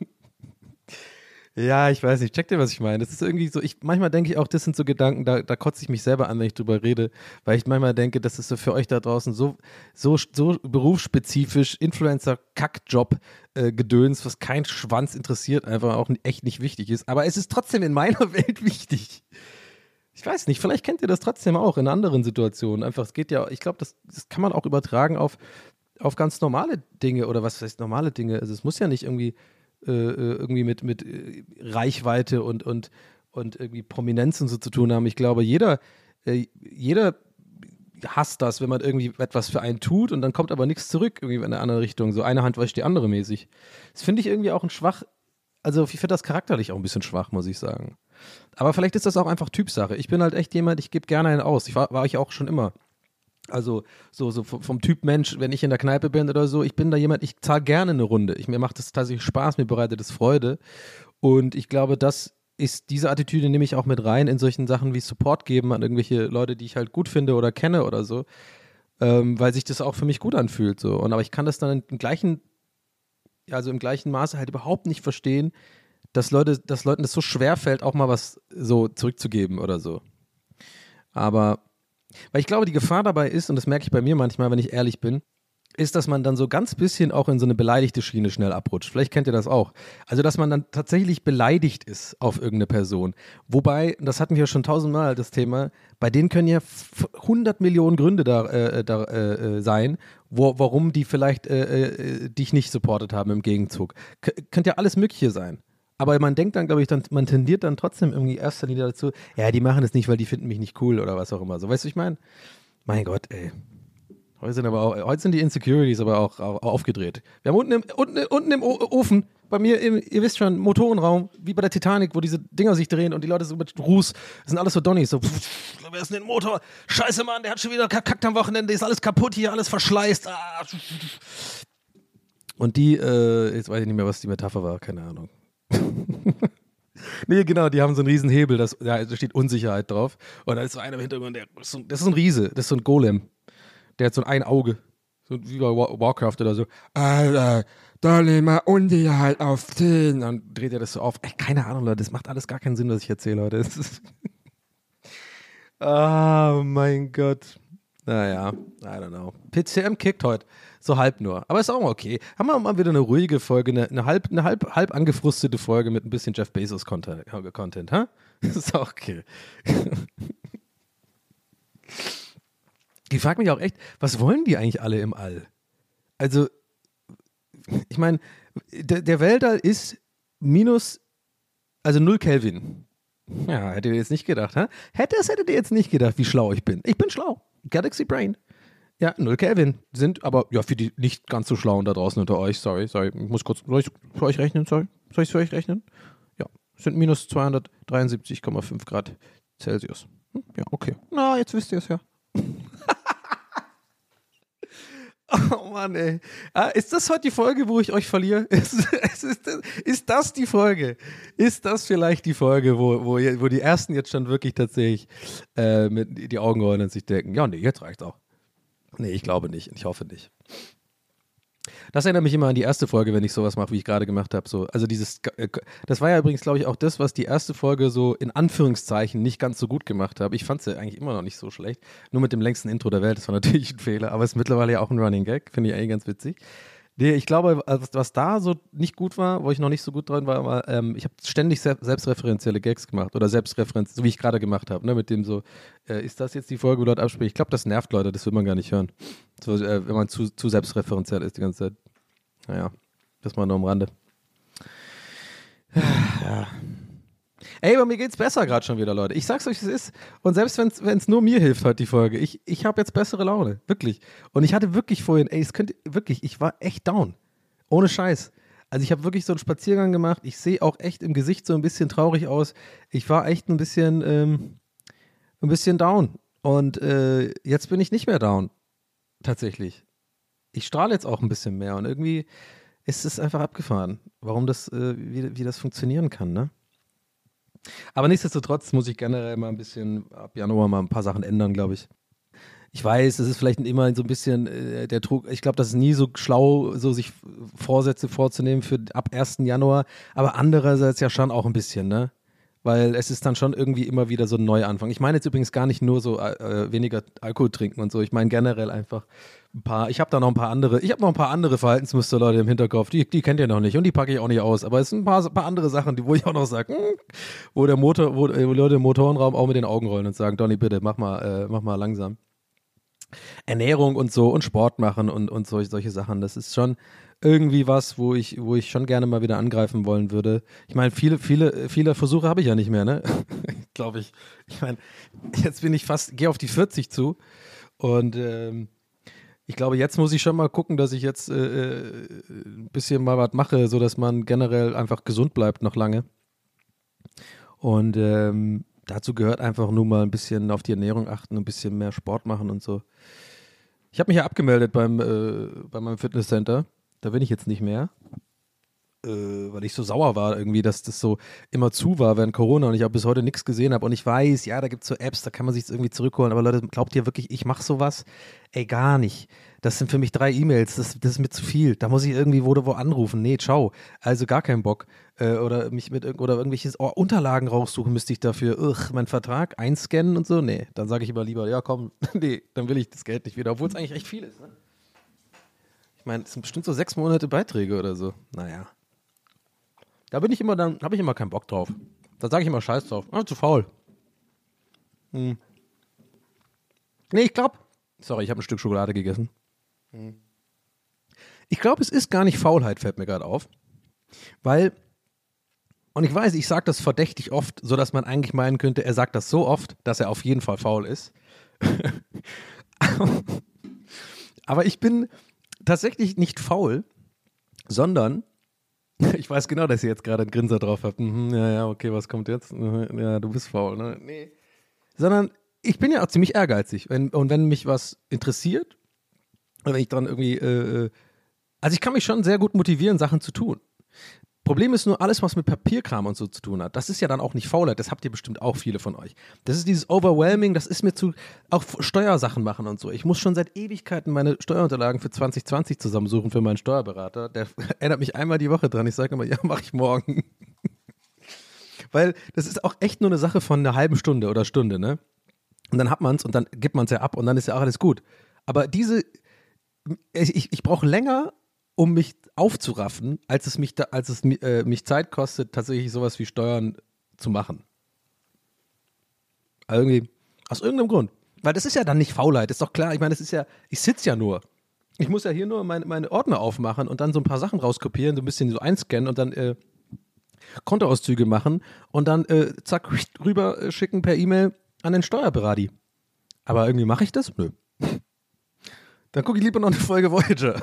Ja, ich weiß nicht. Checkt ihr, was ich meine? Das ist irgendwie so, ich, manchmal denke ich auch, das sind so Gedanken, da, da kotze ich mich selber an, wenn ich drüber rede, weil ich manchmal denke, das ist so für euch da draußen so, so, so berufsspezifisch, Influencer-Kackjob-Gedöns, äh, was kein Schwanz interessiert, einfach auch echt nicht wichtig ist. Aber es ist trotzdem in meiner Welt wichtig. Ich weiß nicht, vielleicht kennt ihr das trotzdem auch in anderen Situationen. Einfach, es geht ja, ich glaube, das, das kann man auch übertragen auf, auf ganz normale Dinge oder was heißt normale Dinge. Also es muss ja nicht irgendwie äh, äh, irgendwie mit, mit äh, Reichweite und, und, und irgendwie Prominenz und so zu tun haben. Ich glaube, jeder, äh, jeder hasst das, wenn man irgendwie etwas für einen tut und dann kommt aber nichts zurück, irgendwie in eine andere Richtung. So eine Hand wäscht die andere mäßig. Das finde ich irgendwie auch ein schwach, also ich finde das charakterlich auch ein bisschen schwach, muss ich sagen. Aber vielleicht ist das auch einfach Typsache. Ich bin halt echt jemand, ich gebe gerne einen aus. Ich war, war ich auch schon immer. Also so, so vom Typ Mensch, wenn ich in der Kneipe bin oder so, ich bin da jemand, ich zahle gerne eine Runde. Ich, mir macht das tatsächlich Spaß, mir bereitet es Freude. Und ich glaube, das ist diese Attitüde nehme ich auch mit rein in solchen Sachen wie Support geben an irgendwelche Leute, die ich halt gut finde oder kenne oder so, ähm, weil sich das auch für mich gut anfühlt. So. Und aber ich kann das dann im gleichen, also im gleichen Maße halt überhaupt nicht verstehen, dass Leute, dass Leuten das so schwer fällt, auch mal was so zurückzugeben oder so. Aber weil ich glaube, die Gefahr dabei ist, und das merke ich bei mir manchmal, wenn ich ehrlich bin, ist, dass man dann so ganz bisschen auch in so eine beleidigte Schiene schnell abrutscht. Vielleicht kennt ihr das auch. Also, dass man dann tatsächlich beleidigt ist auf irgendeine Person. Wobei, das hatten wir schon tausendmal das Thema, bei denen können ja 100 Millionen Gründe da, äh, da äh, sein, wo, warum die vielleicht äh, äh, dich nicht supportet haben im Gegenzug. K könnte ja alles Mögliche sein. Aber man denkt dann, glaube ich, dann, man tendiert dann trotzdem irgendwie erster Linie dazu, ja, die machen das nicht, weil die finden mich nicht cool oder was auch immer. So, weißt du, ich meine? Mein Gott, ey. Heute sind aber auch, heute sind die Insecurities aber auch, auch aufgedreht. Wir haben unten im, unten, unten im Ofen, bei mir, im, ihr wisst schon, Motorenraum, wie bei der Titanic, wo diese Dinger sich drehen und die Leute so mit Ruß, sind alles so Donnies, so, wer ist denn den Motor? Scheiße, Mann, der hat schon wieder kakackt am Wochenende, ist alles kaputt hier, alles verschleißt. Ah. Und die, äh, jetzt weiß ich nicht mehr, was die Metapher war, keine Ahnung. nee, genau, die haben so einen riesen Hebel, das, ja, da steht Unsicherheit drauf. Und da ist so einer im Hintergrund, der, das, ist so, das ist ein Riese, das ist so ein Golem. Der hat so ein Auge. So wie bei Warcraft oder so. Alter, da legen wir Unsicherheit auf 10. Dann dreht er das so auf. Ey, keine Ahnung, Leute, das macht alles gar keinen Sinn, was ich erzähle, Leute. oh mein Gott. Naja, I don't know. PCM kickt heute. So halb nur. Aber ist auch mal okay. Haben wir mal wieder eine ruhige Folge, eine, eine, halb, eine halb, halb angefrustete Folge mit ein bisschen Jeff Bezos-Content, Content, ha? ist auch okay. ich frage mich auch echt, was wollen die eigentlich alle im All? Also, ich meine, der, der Weltall ist minus, also 0 Kelvin. Ja, hättet ihr jetzt nicht gedacht, ha? Hätte es, hättet ihr jetzt nicht gedacht, wie schlau ich bin. Ich bin schlau. Galaxy Brain. Ja, null Kelvin. Sind aber, ja, für die nicht ganz so schlauen da draußen unter euch, sorry, sorry, ich muss kurz, soll ich für euch rechnen, sorry? Soll ich für euch rechnen? Ja, sind minus 273,5 Grad Celsius. Hm, ja, okay. Na, jetzt wisst ihr es ja. Oh Mann, ey. Ah, ist das heute die Folge, wo ich euch verliere? Ist, ist, ist, ist, das die Folge? Ist das vielleicht die Folge, wo, wo, wo die Ersten jetzt schon wirklich tatsächlich äh, mit die Augen rollen und sich denken, ja, nee, jetzt reicht's auch. Nee, ich glaube nicht. Ich hoffe nicht. Das erinnert mich immer an die erste Folge, wenn ich sowas mache, wie ich gerade gemacht habe. So, also dieses, äh, das war ja übrigens, glaube ich, auch das, was die erste Folge so in Anführungszeichen nicht ganz so gut gemacht habe. Ich fand sie eigentlich immer noch nicht so schlecht. Nur mit dem längsten Intro der Welt, das war natürlich ein Fehler, aber es ist mittlerweile ja auch ein Running Gag, finde ich eigentlich ganz witzig. Nee, ich glaube, was da so nicht gut war, wo ich noch nicht so gut drin war, war, ähm, ich habe ständig selbstreferenzielle Gags gemacht oder Selbstreferenz, so wie ich gerade gemacht habe, ne, mit dem so, äh, ist das jetzt die Folge, wo Leute absprechen? Ich glaube, das nervt Leute, das will man gar nicht hören. So, äh, wenn man zu, zu selbstreferenziell ist die ganze Zeit. Naja, das mal nur am Rande. Ja. Ey, aber mir geht's besser gerade schon wieder, Leute. Ich sag's euch, es ist. Und selbst wenn es nur mir hilft, halt die Folge, ich, ich habe jetzt bessere Laune. Wirklich. Und ich hatte wirklich vorhin, ey, es könnte, wirklich, ich war echt down. Ohne Scheiß. Also ich habe wirklich so einen Spaziergang gemacht. Ich sehe auch echt im Gesicht so ein bisschen traurig aus. Ich war echt ein bisschen, ähm, ein bisschen down. Und äh, jetzt bin ich nicht mehr down. Tatsächlich. Ich strahle jetzt auch ein bisschen mehr und irgendwie ist es einfach abgefahren, warum das, äh, wie, wie das funktionieren kann, ne? Aber nichtsdestotrotz muss ich generell mal ein bisschen ab Januar mal ein paar Sachen ändern, glaube ich. ich weiß, es ist vielleicht immer so ein bisschen äh, der Druck. Ich glaube, das ist nie so schlau, so sich Vorsätze vorzunehmen für ab 1. Januar. Aber andererseits ja schon auch ein bisschen, ne? Weil es ist dann schon irgendwie immer wieder so ein Neuanfang. Ich meine jetzt übrigens gar nicht nur so äh, weniger Alkohol trinken und so. Ich meine generell einfach ein paar. Ich habe da noch ein paar andere. Ich habe noch ein paar andere Verhaltensmuster, Leute, im Hinterkopf. Die, die kennt ihr noch nicht und die packe ich auch nicht aus. Aber es sind ein paar, paar andere Sachen, die, wo ich auch noch sage, hm, wo der Motor, wo, wo Leute im Motorenraum auch mit den Augen rollen und sagen, Donny, bitte, mach mal, äh, mach mal langsam. Ernährung und so und Sport machen und, und solche, solche Sachen. Das ist schon irgendwie was, wo ich, wo ich schon gerne mal wieder angreifen wollen würde. Ich meine, viele, viele, viele Versuche habe ich ja nicht mehr, ne? Glaube ich. Ich meine, jetzt bin ich fast, gehe auf die 40 zu und ähm, ich glaube, jetzt muss ich schon mal gucken, dass ich jetzt äh, äh ein bisschen mal was mache, sodass man generell einfach gesund bleibt noch lange. Und ähm, dazu gehört einfach nur mal ein bisschen auf die Ernährung achten, ein bisschen mehr Sport machen und so. Ich habe mich ja abgemeldet beim, äh, bei meinem Fitnesscenter. Da bin ich jetzt nicht mehr. Äh, weil ich so sauer war irgendwie, dass das so immer zu war während Corona und ich auch bis heute nichts gesehen habe. Und ich weiß, ja, da gibt es so Apps, da kann man sich irgendwie zurückholen. Aber Leute, glaubt ihr wirklich, ich mache sowas? Ey, gar nicht. Das sind für mich drei E-Mails, das, das, ist mir zu viel. Da muss ich irgendwie wo, wo anrufen. Nee, ciao. Also gar keinen Bock. Äh, oder mich mit oder irgendwelche oh, Unterlagen raussuchen müsste ich dafür. Ugh, mein Vertrag einscannen und so. Nee, dann sage ich immer lieber, ja komm, nee, dann will ich das Geld nicht wieder. Obwohl es eigentlich echt viel ist. Ne? Ich meine, es sind bestimmt so sechs Monate Beiträge oder so. Naja. Da bin ich immer, dann habe ich immer keinen Bock drauf. Da sage ich immer Scheiß drauf. Ah, zu faul. Hm. Nee, ich glaube. Sorry, ich habe ein Stück Schokolade gegessen. Hm. Ich glaube, es ist gar nicht Faulheit, fällt mir gerade auf. Weil, und ich weiß, ich sage das verdächtig oft, sodass man eigentlich meinen könnte, er sagt das so oft, dass er auf jeden Fall faul ist. Aber ich bin tatsächlich nicht faul, sondern ich weiß genau, dass ihr jetzt gerade einen Grinser drauf habt. Mhm, ja, ja, okay, was kommt jetzt? Mhm, ja, du bist faul, ne? Nee. Sondern ich bin ja auch ziemlich ehrgeizig. Wenn, und wenn mich was interessiert, wenn ich dann irgendwie, äh, äh, also ich kann mich schon sehr gut motivieren, Sachen zu tun. Problem ist nur, alles, was mit Papierkram und so zu tun hat, das ist ja dann auch nicht Faulheit, das habt ihr bestimmt auch viele von euch. Das ist dieses Overwhelming, das ist mir zu, auch Steuersachen machen und so. Ich muss schon seit Ewigkeiten meine Steuerunterlagen für 2020 zusammensuchen für meinen Steuerberater. Der erinnert mich einmal die Woche dran. Ich sage immer, ja, mache ich morgen. Weil das ist auch echt nur eine Sache von einer halben Stunde oder Stunde, ne? Und dann hat man es und dann gibt man es ja ab und dann ist ja auch alles gut. Aber diese, ich, ich brauche länger, um mich aufzuraffen, als es mich, da, als es äh, mich Zeit kostet, tatsächlich sowas wie Steuern zu machen. Also irgendwie, aus irgendeinem Grund. Weil das ist ja dann nicht Faulheit, ist doch klar. Ich meine, das ist ja, ich sitze ja nur. Ich muss ja hier nur meine, meine Ordner aufmachen und dann so ein paar Sachen rauskopieren, so ein bisschen so einscannen und dann äh, Kontoauszüge machen und dann äh, zack rüber äh, schicken per E-Mail an den Steuerberater. Aber irgendwie mache ich das? Nö. Dann gucke ich lieber noch eine Folge Voyager.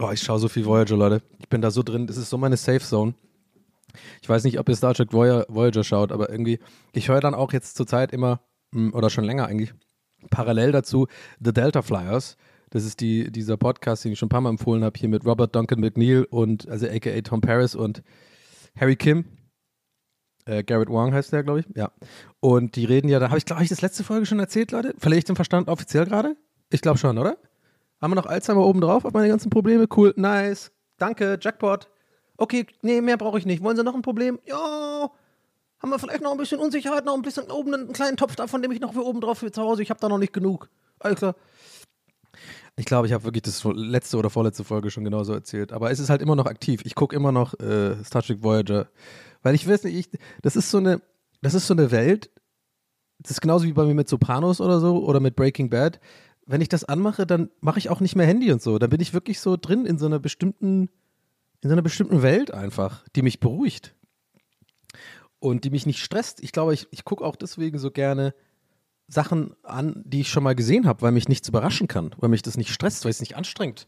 Oh, ich schaue so viel Voyager, Leute. Ich bin da so drin. Das ist so meine Safe Zone. Ich weiß nicht, ob ihr Star Trek Voyager schaut, aber irgendwie, ich höre dann auch jetzt zurzeit immer, hm, oder schon länger eigentlich, parallel dazu The Delta Flyers. Das ist die, dieser Podcast, den ich schon ein paar Mal empfohlen habe, hier mit Robert Duncan McNeil und, also aka Tom Paris und Harry Kim. Äh, Garrett Wong heißt der, glaube ich. Ja. Und die reden ja, da habe ich, glaube ich, das letzte Folge schon erzählt, Leute. Verliere ich den Verstand offiziell gerade? Ich glaube schon, oder? Haben wir noch Alzheimer oben drauf auf meine ganzen Probleme? Cool, nice. Danke, Jackpot. Okay, nee, mehr brauche ich nicht. Wollen Sie noch ein Problem? Ja. Haben wir vielleicht noch ein bisschen Unsicherheit, noch ein bisschen oben einen kleinen Topf davon, nehme ich noch für oben drauf für zu Hause. Ich habe da noch nicht genug. Alles klar. Ich glaube, ich habe wirklich das letzte oder vorletzte Folge schon genauso erzählt. Aber es ist halt immer noch aktiv. Ich gucke immer noch äh, Star Trek Voyager. Weil ich weiß nicht, ich, das ist so eine, das ist so eine Welt. Das ist genauso wie bei mir mit Sopranos oder so oder mit Breaking Bad wenn ich das anmache, dann mache ich auch nicht mehr Handy und so. Dann bin ich wirklich so drin in so einer bestimmten, in so einer bestimmten Welt einfach, die mich beruhigt. Und die mich nicht stresst. Ich glaube, ich, ich gucke auch deswegen so gerne Sachen an, die ich schon mal gesehen habe, weil mich nichts überraschen kann, weil mich das nicht stresst, weil ich es nicht anstrengend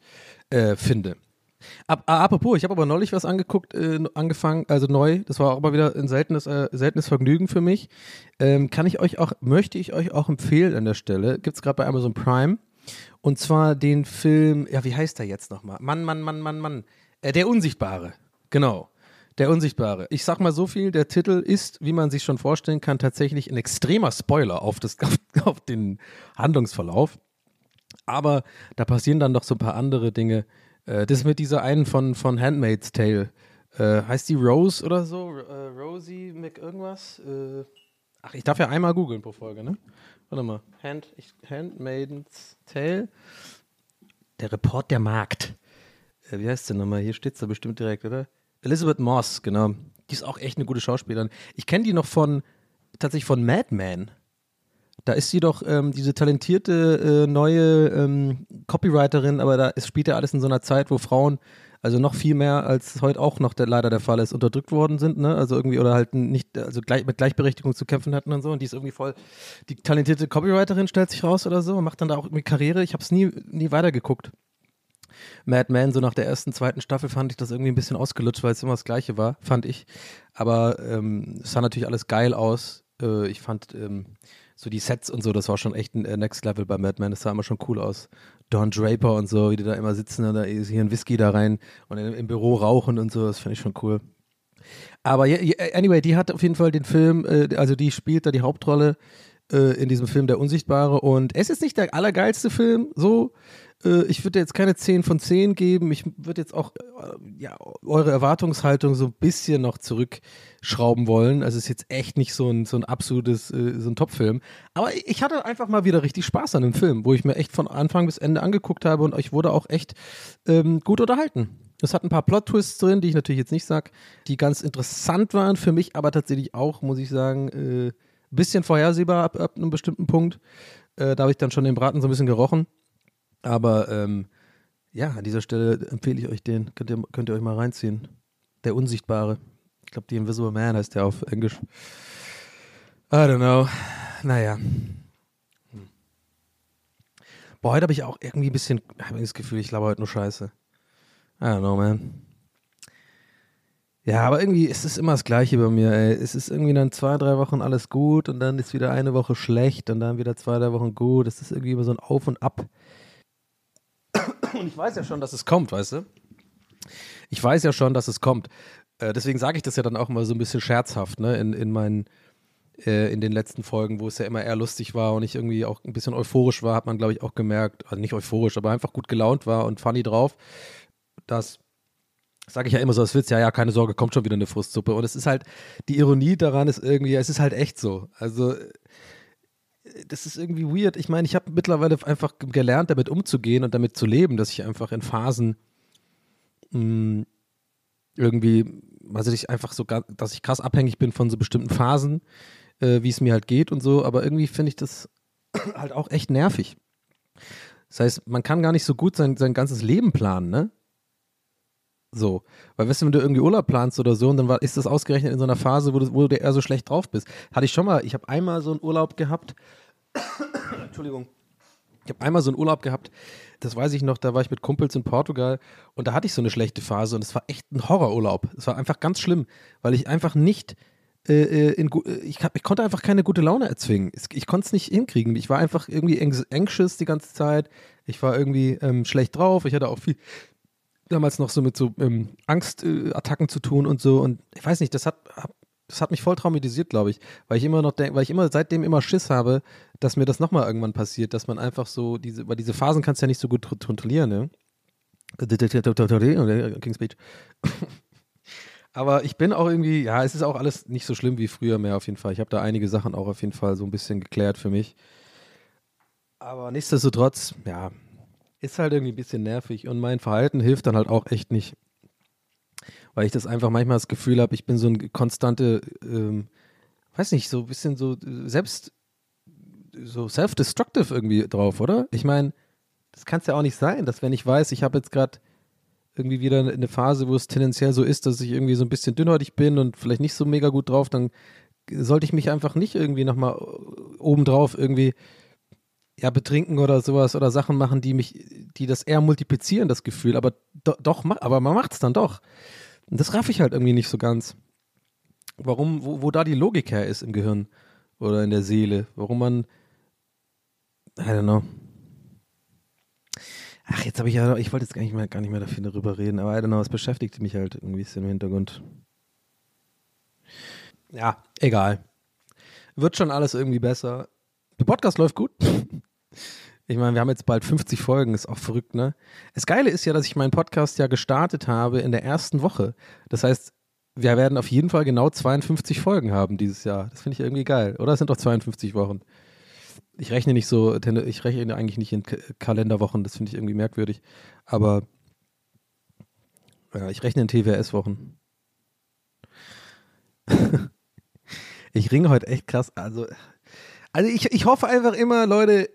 äh, finde. Ab, apropos, ich habe aber neulich was angeguckt, äh, angefangen, also neu. Das war auch mal wieder ein seltenes, äh, seltenes Vergnügen für mich. Ähm, kann ich euch auch, möchte ich euch auch empfehlen an der Stelle. Gibt es gerade bei Amazon Prime. Und zwar den Film, ja, wie heißt der jetzt nochmal? Mann, Mann, Mann, Mann, Mann. Äh, der Unsichtbare. Genau. Der Unsichtbare. Ich sag mal so viel, der Titel ist, wie man sich schon vorstellen kann, tatsächlich ein extremer Spoiler auf, das, auf, auf den Handlungsverlauf. Aber da passieren dann noch so ein paar andere Dinge. Äh, das mit dieser einen von, von Handmaid's Tale. Äh, heißt die Rose oder so? Äh, Rosie Mc irgendwas? Äh, ach, ich darf ja einmal googeln pro Folge, ne? Warte mal. Hand, ich, Handmaid's Tale. Der Report der Markt. Äh, wie heißt der nochmal? Hier steht es da bestimmt direkt, oder? Elizabeth Moss, genau. Die ist auch echt eine gute Schauspielerin. Ich kenne die noch von, tatsächlich von Mad Men. Da ist sie doch ähm, diese talentierte äh, neue ähm, Copywriterin, aber da es spielt ja alles in so einer Zeit, wo Frauen, also noch viel mehr als heute auch noch der, leider der Fall ist, unterdrückt worden sind, ne? Also irgendwie oder halt nicht, also gleich, mit Gleichberechtigung zu kämpfen hatten und so. Und die ist irgendwie voll, die talentierte Copywriterin stellt sich raus oder so und macht dann da auch irgendwie Karriere. Ich habe es nie, nie weitergeguckt. Mad Men, so nach der ersten, zweiten Staffel fand ich das irgendwie ein bisschen ausgelutscht, weil es immer das Gleiche war, fand ich. Aber ähm, es sah natürlich alles geil aus. Äh, ich fand ähm, so die Sets und so, das war schon echt ein äh, Next Level bei Mad Men. Das sah immer schon cool aus. Don Draper und so, wie die da immer sitzen und da ist hier ein Whisky da rein und im, Büro rauchen und so, das finde ich schon cool. Aber anyway, die hat auf jeden Fall den Film, äh, also die spielt da die Hauptrolle äh, in diesem Film Der Unsichtbare und es ist nicht der allergeilste Film, so, ich würde jetzt keine 10 von 10 geben. Ich würde jetzt auch äh, ja, eure Erwartungshaltung so ein bisschen noch zurückschrauben wollen. Also es ist jetzt echt nicht so ein, so ein absolutes, äh, so ein Top-Film. Aber ich hatte einfach mal wieder richtig Spaß an dem Film, wo ich mir echt von Anfang bis Ende angeguckt habe und ich wurde auch echt ähm, gut unterhalten. Es hat ein paar Plot-Twists drin, die ich natürlich jetzt nicht sage, die ganz interessant waren für mich, aber tatsächlich auch, muss ich sagen, ein äh, bisschen vorhersehbar ab, ab einem bestimmten Punkt. Äh, da habe ich dann schon den Braten so ein bisschen gerochen. Aber ähm, ja, an dieser Stelle empfehle ich euch den. Könnt ihr, könnt ihr euch mal reinziehen. Der Unsichtbare. Ich glaube, The Invisible Man heißt der auf Englisch. I don't know. Naja. Hm. Boah, heute habe ich auch irgendwie ein bisschen, habe das Gefühl, ich glaube heute nur Scheiße. I don't know, man. Ja, aber irgendwie ist es immer das Gleiche bei mir, ey. Es ist irgendwie dann zwei, drei Wochen alles gut und dann ist wieder eine Woche schlecht und dann wieder zwei, drei Wochen gut. Es ist irgendwie immer so ein Auf und Ab. Und ich weiß ja schon, dass es kommt, weißt du? Ich weiß ja schon, dass es kommt. Äh, deswegen sage ich das ja dann auch immer so ein bisschen scherzhaft, ne? In, in meinen, äh, in den letzten Folgen, wo es ja immer eher lustig war und ich irgendwie auch ein bisschen euphorisch war, hat man, glaube ich, auch gemerkt, also nicht euphorisch, aber einfach gut gelaunt war und funny drauf, dass sage ich ja immer so als Witz, ja, ja, keine Sorge, kommt schon wieder eine Frustsuppe. Und es ist halt, die Ironie daran ist irgendwie, es ist halt echt so. Also das ist irgendwie weird. Ich meine, ich habe mittlerweile einfach gelernt, damit umzugehen und damit zu leben, dass ich einfach in Phasen mh, mm, irgendwie, also ich einfach so, dass ich krass abhängig bin von so bestimmten Phasen, äh, wie es mir halt geht und so. Aber irgendwie finde ich das halt auch echt nervig. Das heißt, man kann gar nicht so gut sein, sein ganzes Leben planen, ne? So. Weil, weißt du, wenn du irgendwie Urlaub planst oder so, und dann war, ist das ausgerechnet in so einer Phase, wo du, wo du eher so schlecht drauf bist. Hatte ich schon mal, ich habe einmal so einen Urlaub gehabt. Entschuldigung. Ich habe einmal so einen Urlaub gehabt, das weiß ich noch, da war ich mit Kumpels in Portugal und da hatte ich so eine schlechte Phase und es war echt ein Horrorurlaub. Es war einfach ganz schlimm, weil ich einfach nicht, äh, äh in, ich, ich, konnte einfach keine gute Laune erzwingen. Ich konnte es nicht hinkriegen. Ich war einfach irgendwie anxious die ganze Zeit. Ich war irgendwie ähm, schlecht drauf. Ich hatte auch viel, damals noch so mit so ähm, Angstattacken zu tun und so. Und ich weiß nicht, das hat, das hat mich voll traumatisiert, glaube ich, weil ich immer noch denke, weil ich immer seitdem immer Schiss habe, dass mir das nochmal irgendwann passiert, dass man einfach so diese, weil diese Phasen kannst du ja nicht so gut kontrollieren, ne? King's Speech. Aber ich bin auch irgendwie, ja, es ist auch alles nicht so schlimm wie früher mehr auf jeden Fall. Ich habe da einige Sachen auch auf jeden Fall so ein bisschen geklärt für mich. Aber nichtsdestotrotz, ja, ist halt irgendwie ein bisschen nervig und mein Verhalten hilft dann halt auch echt nicht. Weil ich das einfach manchmal das Gefühl habe, ich bin so ein konstante, ähm, weiß nicht, so ein bisschen so selbst, so self-destructive irgendwie drauf, oder? Ich meine, das kann es ja auch nicht sein, dass wenn ich weiß, ich habe jetzt gerade irgendwie wieder eine Phase, wo es tendenziell so ist, dass ich irgendwie so ein bisschen dünnhäutig bin und vielleicht nicht so mega gut drauf, dann sollte ich mich einfach nicht irgendwie nochmal obendrauf irgendwie ja, betrinken oder sowas oder Sachen machen, die mich, die das eher multiplizieren, das Gefühl, aber do, doch, aber man macht es dann doch. Und das raff ich halt irgendwie nicht so ganz. Warum, wo, wo da die Logik her ist im Gehirn oder in der Seele, warum man, I don't know. Ach, jetzt habe ich ja, ich wollte jetzt gar nicht mehr, gar nicht mehr dafür darüber reden, aber I don't know, es beschäftigt mich halt irgendwie bisschen im Hintergrund. Ja, egal. Wird schon alles irgendwie besser. Der Podcast läuft gut. Ich meine, wir haben jetzt bald 50 Folgen, ist auch verrückt, ne? Das Geile ist ja, dass ich meinen Podcast ja gestartet habe in der ersten Woche. Das heißt, wir werden auf jeden Fall genau 52 Folgen haben dieses Jahr. Das finde ich irgendwie geil. Oder es sind doch 52 Wochen. Ich rechne nicht so, ich rechne eigentlich nicht in Kalenderwochen, das finde ich irgendwie merkwürdig. Aber ja, ich rechne in TWS-Wochen. ich ringe heute echt krass. Also, also ich, ich hoffe einfach immer, Leute,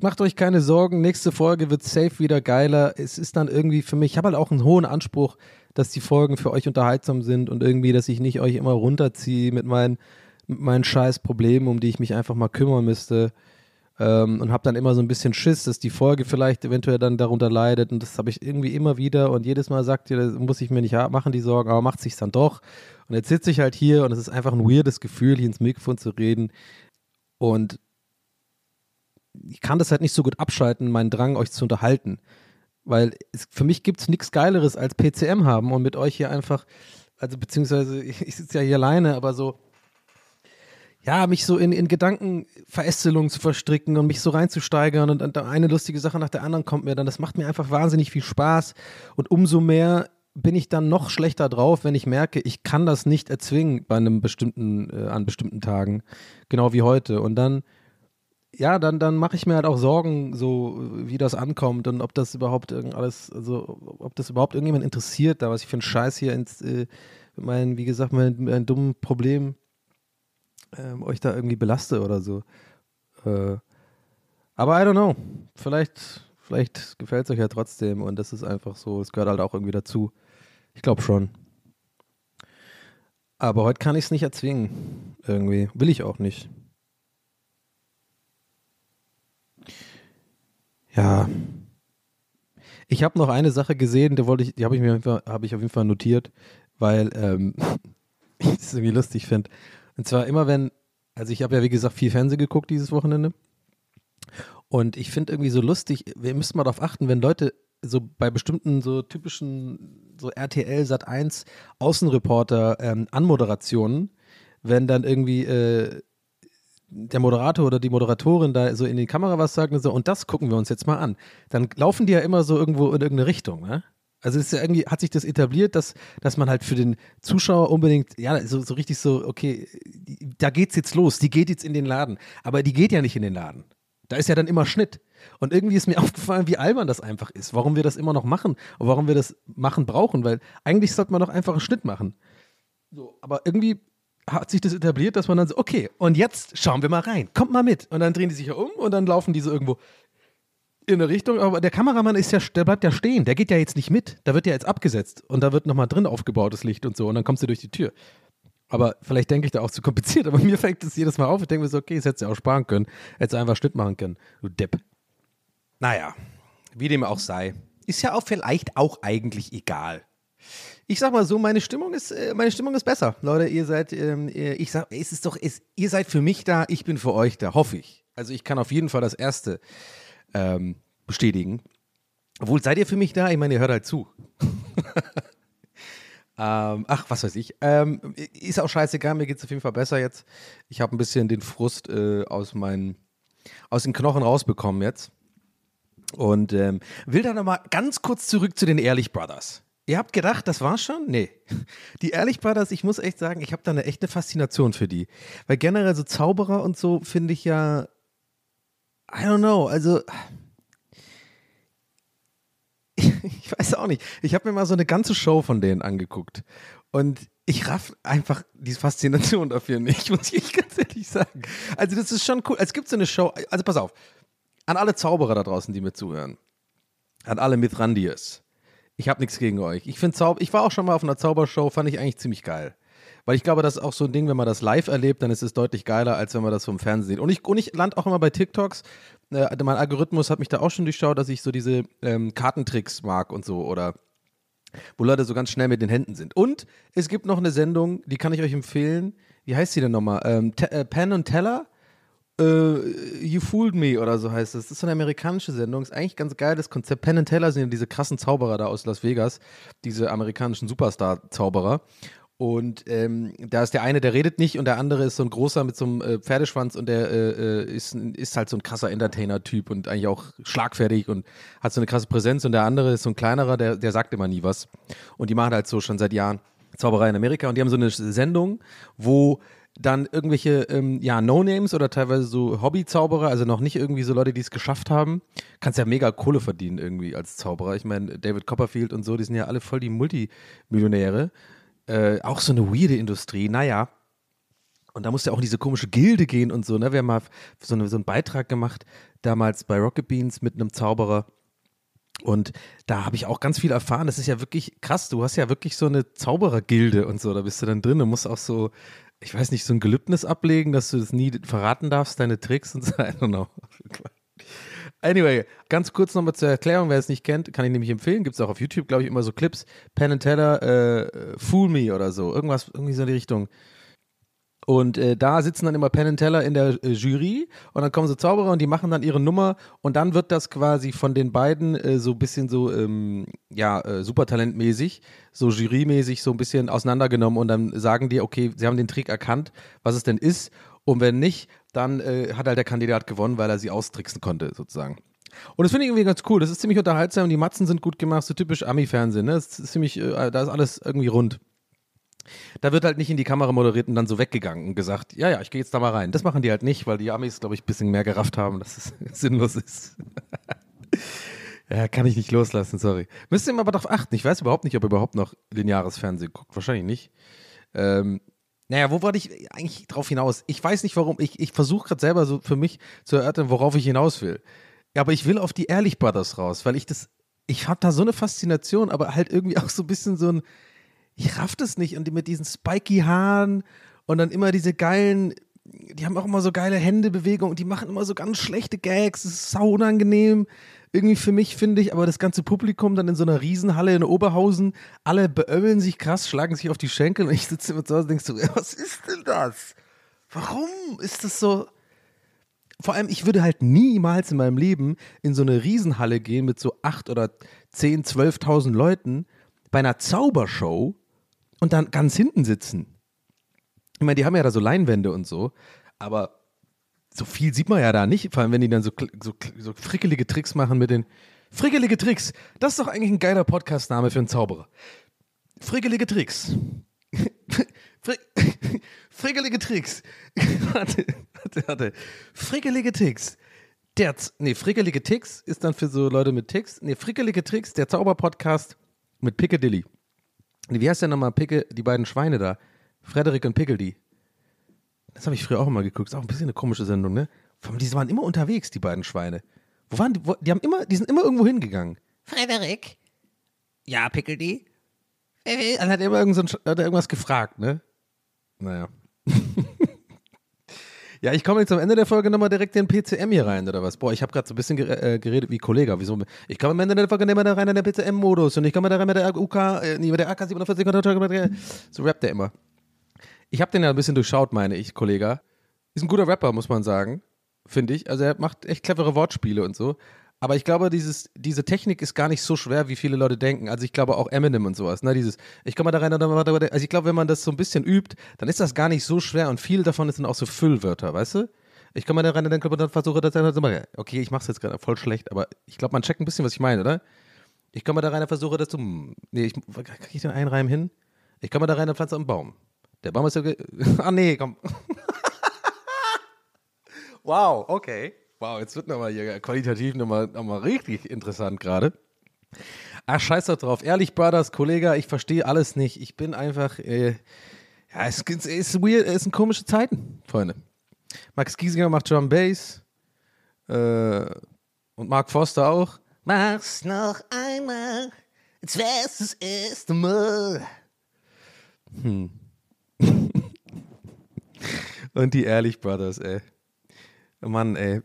macht euch keine Sorgen. Nächste Folge wird safe wieder geiler. Es ist dann irgendwie für mich, ich habe halt auch einen hohen Anspruch, dass die Folgen für euch unterhaltsam sind und irgendwie, dass ich nicht euch immer runterziehe mit meinen, mit meinen scheiß Problemen, um die ich mich einfach mal kümmern müsste. Ähm, und habe dann immer so ein bisschen Schiss, dass die Folge vielleicht eventuell dann darunter leidet. Und das habe ich irgendwie immer wieder. Und jedes Mal sagt ihr, das muss ich mir nicht machen, die Sorgen, aber macht sich dann doch. Und jetzt sitze ich halt hier und es ist einfach ein weirdes Gefühl, hier ins Mikrofon zu reden. Und ich kann das halt nicht so gut abschalten, meinen Drang, euch zu unterhalten. Weil es, für mich gibt es nichts Geileres als PCM haben und mit euch hier einfach, also beziehungsweise ich, ich sitze ja hier alleine, aber so, ja, mich so in, in Gedankenverästelung zu verstricken und mich so reinzusteigern und, und eine lustige Sache nach der anderen kommt mir dann. Das macht mir einfach wahnsinnig viel Spaß und umso mehr bin ich dann noch schlechter drauf, wenn ich merke, ich kann das nicht erzwingen bei einem bestimmten, äh, an bestimmten Tagen, genau wie heute. Und dann ja, dann, dann mache ich mir halt auch Sorgen, so wie das ankommt und ob das überhaupt irgend alles, also ob das überhaupt irgendjemand interessiert, da was ich für einen Scheiß hier ins, äh, mein, wie gesagt, mein, mein dummen Problem äh, euch da irgendwie belaste oder so. Äh, aber I don't know. Vielleicht, vielleicht gefällt es euch ja trotzdem und das ist einfach so, es gehört halt auch irgendwie dazu. Ich glaube schon. Aber heute kann ich es nicht erzwingen. Irgendwie. Will ich auch nicht. Ja. Ich habe noch eine Sache gesehen, die, die habe ich mir hab ich auf jeden Fall notiert, weil ähm, ich es irgendwie lustig finde. Und zwar immer wenn, also ich habe ja wie gesagt viel Fernsehen geguckt dieses Wochenende. Und ich finde irgendwie so lustig, wir müssen mal darauf achten, wenn Leute so bei bestimmten so typischen so RTL Sat 1 Außenreporter ähm, Anmoderationen, wenn dann irgendwie äh, der Moderator oder die Moderatorin da so in die Kamera was sagt und so, und das gucken wir uns jetzt mal an. Dann laufen die ja immer so irgendwo in irgendeine Richtung, ne? Also ist ja irgendwie, hat sich das etabliert, dass, dass man halt für den Zuschauer unbedingt, ja, so, so richtig so, okay, da geht's jetzt los, die geht jetzt in den Laden. Aber die geht ja nicht in den Laden. Da ist ja dann immer Schnitt. Und irgendwie ist mir aufgefallen, wie albern das einfach ist, warum wir das immer noch machen und warum wir das machen brauchen, weil eigentlich sollte man doch einfach einen Schnitt machen. So, aber irgendwie hat sich das etabliert, dass man dann so, okay, und jetzt schauen wir mal rein, kommt mal mit. Und dann drehen die sich ja um und dann laufen die so irgendwo in eine Richtung. Aber der Kameramann ist ja, der bleibt ja stehen, der geht ja jetzt nicht mit. Da wird ja jetzt abgesetzt und da wird nochmal drin aufgebaut, das Licht und so. Und dann kommst du durch die Tür. Aber vielleicht denke ich da auch zu kompliziert, aber mir fängt das jedes Mal auf. Ich denke mir so, okay, das hättest du ja auch sparen können. Hättest du einfach Schnitt machen können. Du Depp. Naja, wie dem auch sei. Ist ja auch vielleicht auch eigentlich egal ich sag mal so, meine Stimmung ist, äh, meine Stimmung ist besser. Leute, ihr seid, ähm, ich sag, es ist doch, es, ihr seid für mich da, ich bin für euch da, hoffe ich. Also ich kann auf jeden Fall das erste ähm, bestätigen. Obwohl, seid ihr für mich da? Ich meine, ihr hört halt zu. ähm, ach, was weiß ich. Ähm, ist auch scheißegal, mir geht es auf jeden Fall besser jetzt. Ich habe ein bisschen den Frust äh, aus meinen, aus den Knochen rausbekommen jetzt. Und ähm, will da nochmal ganz kurz zurück zu den Ehrlich Brothers. Ihr habt gedacht, das war's schon? Nee. Die Ehrlich Brothers, ich muss echt sagen, ich habe da eine echte Faszination für die. Weil generell so Zauberer und so finde ich ja, I don't know, also ich weiß auch nicht. Ich habe mir mal so eine ganze Show von denen angeguckt und ich raff einfach die Faszination dafür nicht, muss ich ganz ehrlich sagen. Also das ist schon cool. Es gibt so eine Show, also pass auf, an alle Zauberer da draußen, die mir zuhören, an alle Mithrandiers ich habe nichts gegen euch. Ich finde Zauber, ich war auch schon mal auf einer Zaubershow, fand ich eigentlich ziemlich geil. Weil ich glaube, das ist auch so ein Ding, wenn man das live erlebt, dann ist es deutlich geiler, als wenn man das vom Fernsehen sieht. Und ich, und ich lande auch immer bei TikToks. Äh, mein Algorithmus hat mich da auch schon durchschaut, dass ich so diese ähm, Kartentricks mag und so oder wo Leute so ganz schnell mit den Händen sind. Und es gibt noch eine Sendung, die kann ich euch empfehlen. Wie heißt sie denn nochmal? Ähm, äh, Pen und Teller äh, you Fooled Me oder so heißt es. Das ist so eine amerikanische Sendung. Ist eigentlich ganz geil. Das Konzept Penn and Teller sind ja diese krassen Zauberer da aus Las Vegas, diese amerikanischen Superstar-Zauberer. Und ähm, da ist der eine, der redet nicht und der andere ist so ein großer mit so einem äh, Pferdeschwanz und der äh, äh ist, ist halt so ein krasser Entertainer-Typ und eigentlich auch schlagfertig und hat so eine krasse Präsenz und der andere ist so ein kleinerer, der, der sagt immer nie was. Und die machen halt so schon seit Jahren Zauberei in Amerika und die haben so eine Sendung, wo dann irgendwelche ähm, ja, No-Names oder teilweise so Hobby-Zauberer, also noch nicht irgendwie so Leute, die es geschafft haben. Kannst ja mega Kohle verdienen irgendwie als Zauberer. Ich meine, David Copperfield und so, die sind ja alle voll die Multimillionäre. Äh, auch so eine weirde Industrie, naja. Und da musste ja auch in diese komische Gilde gehen und so, ne? Wir haben mal so, eine, so einen Beitrag gemacht, damals bei Rocket Beans mit einem Zauberer. Und da habe ich auch ganz viel erfahren. Das ist ja wirklich krass. Du hast ja wirklich so eine Zauberergilde und so. Da bist du dann drin und musst auch so ich weiß nicht, so ein Gelübnis ablegen, dass du das nie verraten darfst, deine Tricks und so. I don't know. Anyway, ganz kurz nochmal zur Erklärung, wer es nicht kennt, kann ich nämlich empfehlen. Gibt es auch auf YouTube, glaube ich, immer so Clips. Penn and Teller, äh, Fool Me oder so. Irgendwas, irgendwie so in die Richtung. Und äh, da sitzen dann immer Penn and Teller in der äh, Jury und dann kommen so Zauberer und die machen dann ihre Nummer und dann wird das quasi von den beiden äh, so ein bisschen so, ähm, ja, äh, supertalentmäßig, so jurymäßig so ein bisschen auseinandergenommen und dann sagen die, okay, sie haben den Trick erkannt, was es denn ist und wenn nicht, dann äh, hat halt der Kandidat gewonnen, weil er sie austricksen konnte, sozusagen. Und das finde ich irgendwie ganz cool. Das ist ziemlich unterhaltsam und die Matzen sind gut gemacht, so typisch Ami-Fernsehen. Ne? Das ist ziemlich, äh, da ist alles irgendwie rund. Da wird halt nicht in die Kamera moderiert und dann so weggegangen und gesagt, ja, ja, ich gehe jetzt da mal rein. Das machen die halt nicht, weil die Amis, glaube ich, ein bisschen mehr gerafft haben, dass es sinnlos ist. ja, kann ich nicht loslassen, sorry. Müsst ihr aber darauf achten. Ich weiß überhaupt nicht, ob ihr überhaupt noch lineares Fernsehen guckt. Wahrscheinlich nicht. Ähm, naja, wo wollte ich eigentlich drauf hinaus? Ich weiß nicht warum. Ich, ich versuche gerade selber so für mich zu erörtern, worauf ich hinaus will. Ja, aber ich will auf die Ehrlich Brothers raus, weil ich das, ich habe da so eine Faszination, aber halt irgendwie auch so ein bisschen so ein, ich raff das nicht. Und die mit diesen spiky Haaren und dann immer diese geilen, die haben auch immer so geile Händebewegungen und die machen immer so ganz schlechte Gags. Das ist sau unangenehm. Irgendwie für mich, finde ich, aber das ganze Publikum dann in so einer Riesenhalle in Oberhausen, alle beömmeln sich krass, schlagen sich auf die Schenkel und ich sitze immer zu Hause und denkst so, was ist denn das? Warum ist das so? Vor allem, ich würde halt niemals in meinem Leben in so eine Riesenhalle gehen mit so acht oder zehn, zwölftausend Leuten bei einer Zaubershow und dann ganz hinten sitzen. Ich meine, die haben ja da so Leinwände und so, aber so viel sieht man ja da nicht, vor allem wenn die dann so, so, so frickelige Tricks machen mit den Frickelige Tricks. Das ist doch eigentlich ein geiler Podcast-Name für einen Zauberer. Frickelige Tricks. Frick, frickelige Tricks. warte, warte, warte. Frickelige Tricks. Der, nee, frickelige Tricks ist dann für so Leute mit Ticks. Nee, frickelige Tricks, der Zauberpodcast mit Piccadilly. Wie heißt der nochmal Picke, die beiden Schweine da? Frederik und Pickledy. Das habe ich früher auch immer geguckt. Ist auch ein bisschen eine komische Sendung, ne? Die waren immer unterwegs, die beiden Schweine. Wo waren die? Wo, die haben immer, die sind immer irgendwo hingegangen. Frederik? Ja, Pickledy? Dann hat er immer irgend so ein, hat er irgendwas gefragt, ne? Naja. Ja, ich komme jetzt am Ende der Folge nochmal direkt in den PCM hier rein, oder was? Boah, ich habe gerade so ein bisschen äh, geredet wie Kollege. Wieso? Ich komme am Ende der Folge immer da rein in den PCM-Modus und ich komme da rein mit der UK, äh, AK-47. So rappt der immer. Ich habe den ja ein bisschen durchschaut, meine ich, Kollege. Ist ein guter Rapper, muss man sagen. Finde ich. Also er macht echt clevere Wortspiele und so. Aber ich glaube, dieses, diese Technik ist gar nicht so schwer, wie viele Leute denken. Also ich glaube auch Eminem und sowas. Ne? Dieses, ich komme da rein, also ich glaube, wenn man das so ein bisschen übt, dann ist das gar nicht so schwer und viel davon sind auch so Füllwörter, weißt du? Ich komme da rein und dann versuche das dann so Okay, ich mache es jetzt gerade voll schlecht, aber ich glaube, man checkt ein bisschen, was ich meine, oder? Ich komme da rein und versuche das zu. Nee, ich, kriege ich den einen Reim hin? Ich komme da rein und pflanze einen Baum. Der Baum ist ja. ah, nee, komm. wow, okay. Wow, jetzt wird nochmal hier qualitativ nochmal noch mal richtig interessant gerade. Ach, scheiß doch drauf. Ehrlich, Brothers, Kollege, ich verstehe alles nicht. Ich bin einfach, äh, ja, es ist weird, es sind komische Zeiten, Freunde. Max Giesinger macht Drum Bass äh, und Mark Foster auch. Mach's noch einmal, als wär's das erste Mal. Hm. und die Ehrlich Brothers, ey. Mann, ey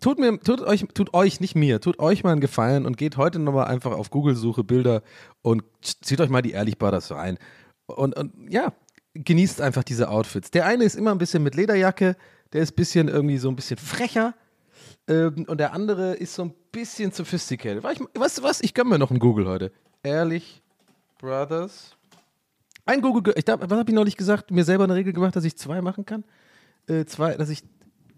tut mir, tut euch, tut euch, nicht mir, tut euch mal einen Gefallen und geht heute nochmal einfach auf Google-Suche Bilder und zieht euch mal die Ehrlich Brothers rein. Und, und ja, genießt einfach diese Outfits. Der eine ist immer ein bisschen mit Lederjacke, der ist ein bisschen irgendwie so ein bisschen frecher. Ähm, und der andere ist so ein bisschen sophisticated. Ich, weißt du was? Ich gönne mir noch einen Google heute. Ehrlich Brothers Ein Google, ich was habe ich neulich gesagt? Mir selber eine Regel gemacht, dass ich zwei machen kann? Äh, zwei, dass ich,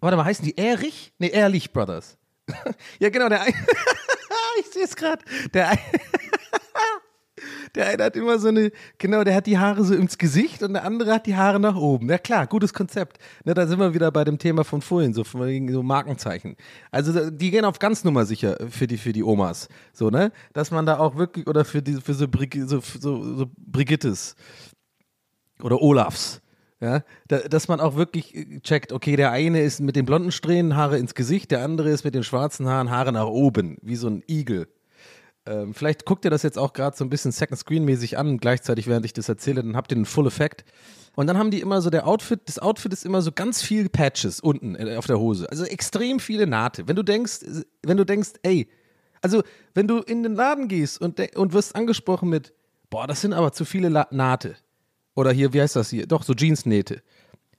warte mal, heißen die Erich? Nee, Ehrlich Brothers. ja, genau, der eine, ich sehe es gerade, der eine, der eine hat immer so eine, genau, der hat die Haare so ins Gesicht und der andere hat die Haare nach oben. Ja klar, gutes Konzept. Ne, da sind wir wieder bei dem Thema von vorhin, so von so Markenzeichen. Also die gehen auf ganz Nummer sicher für die, für die Omas. So, ne? Dass man da auch wirklich, oder für die, für so, Brig so, so, so Brigittes oder Olafs. Ja, da, dass man auch wirklich äh, checkt, okay, der eine ist mit den blonden Strähnen Haare ins Gesicht, der andere ist mit den schwarzen Haaren Haare nach oben, wie so ein Igel. Ähm, vielleicht guckt ihr das jetzt auch gerade so ein bisschen Second Screen mäßig an, gleichzeitig während ich das erzähle, dann habt ihr einen Full Effekt. Und dann haben die immer so der Outfit, das Outfit ist immer so ganz viel Patches unten äh, auf der Hose, also extrem viele Naht. Wenn du denkst, äh, wenn du denkst, ey, also wenn du in den Laden gehst und, und wirst angesprochen mit, boah, das sind aber zu viele La Nahte. Oder hier, wie heißt das hier? Doch, so Jeansnähte.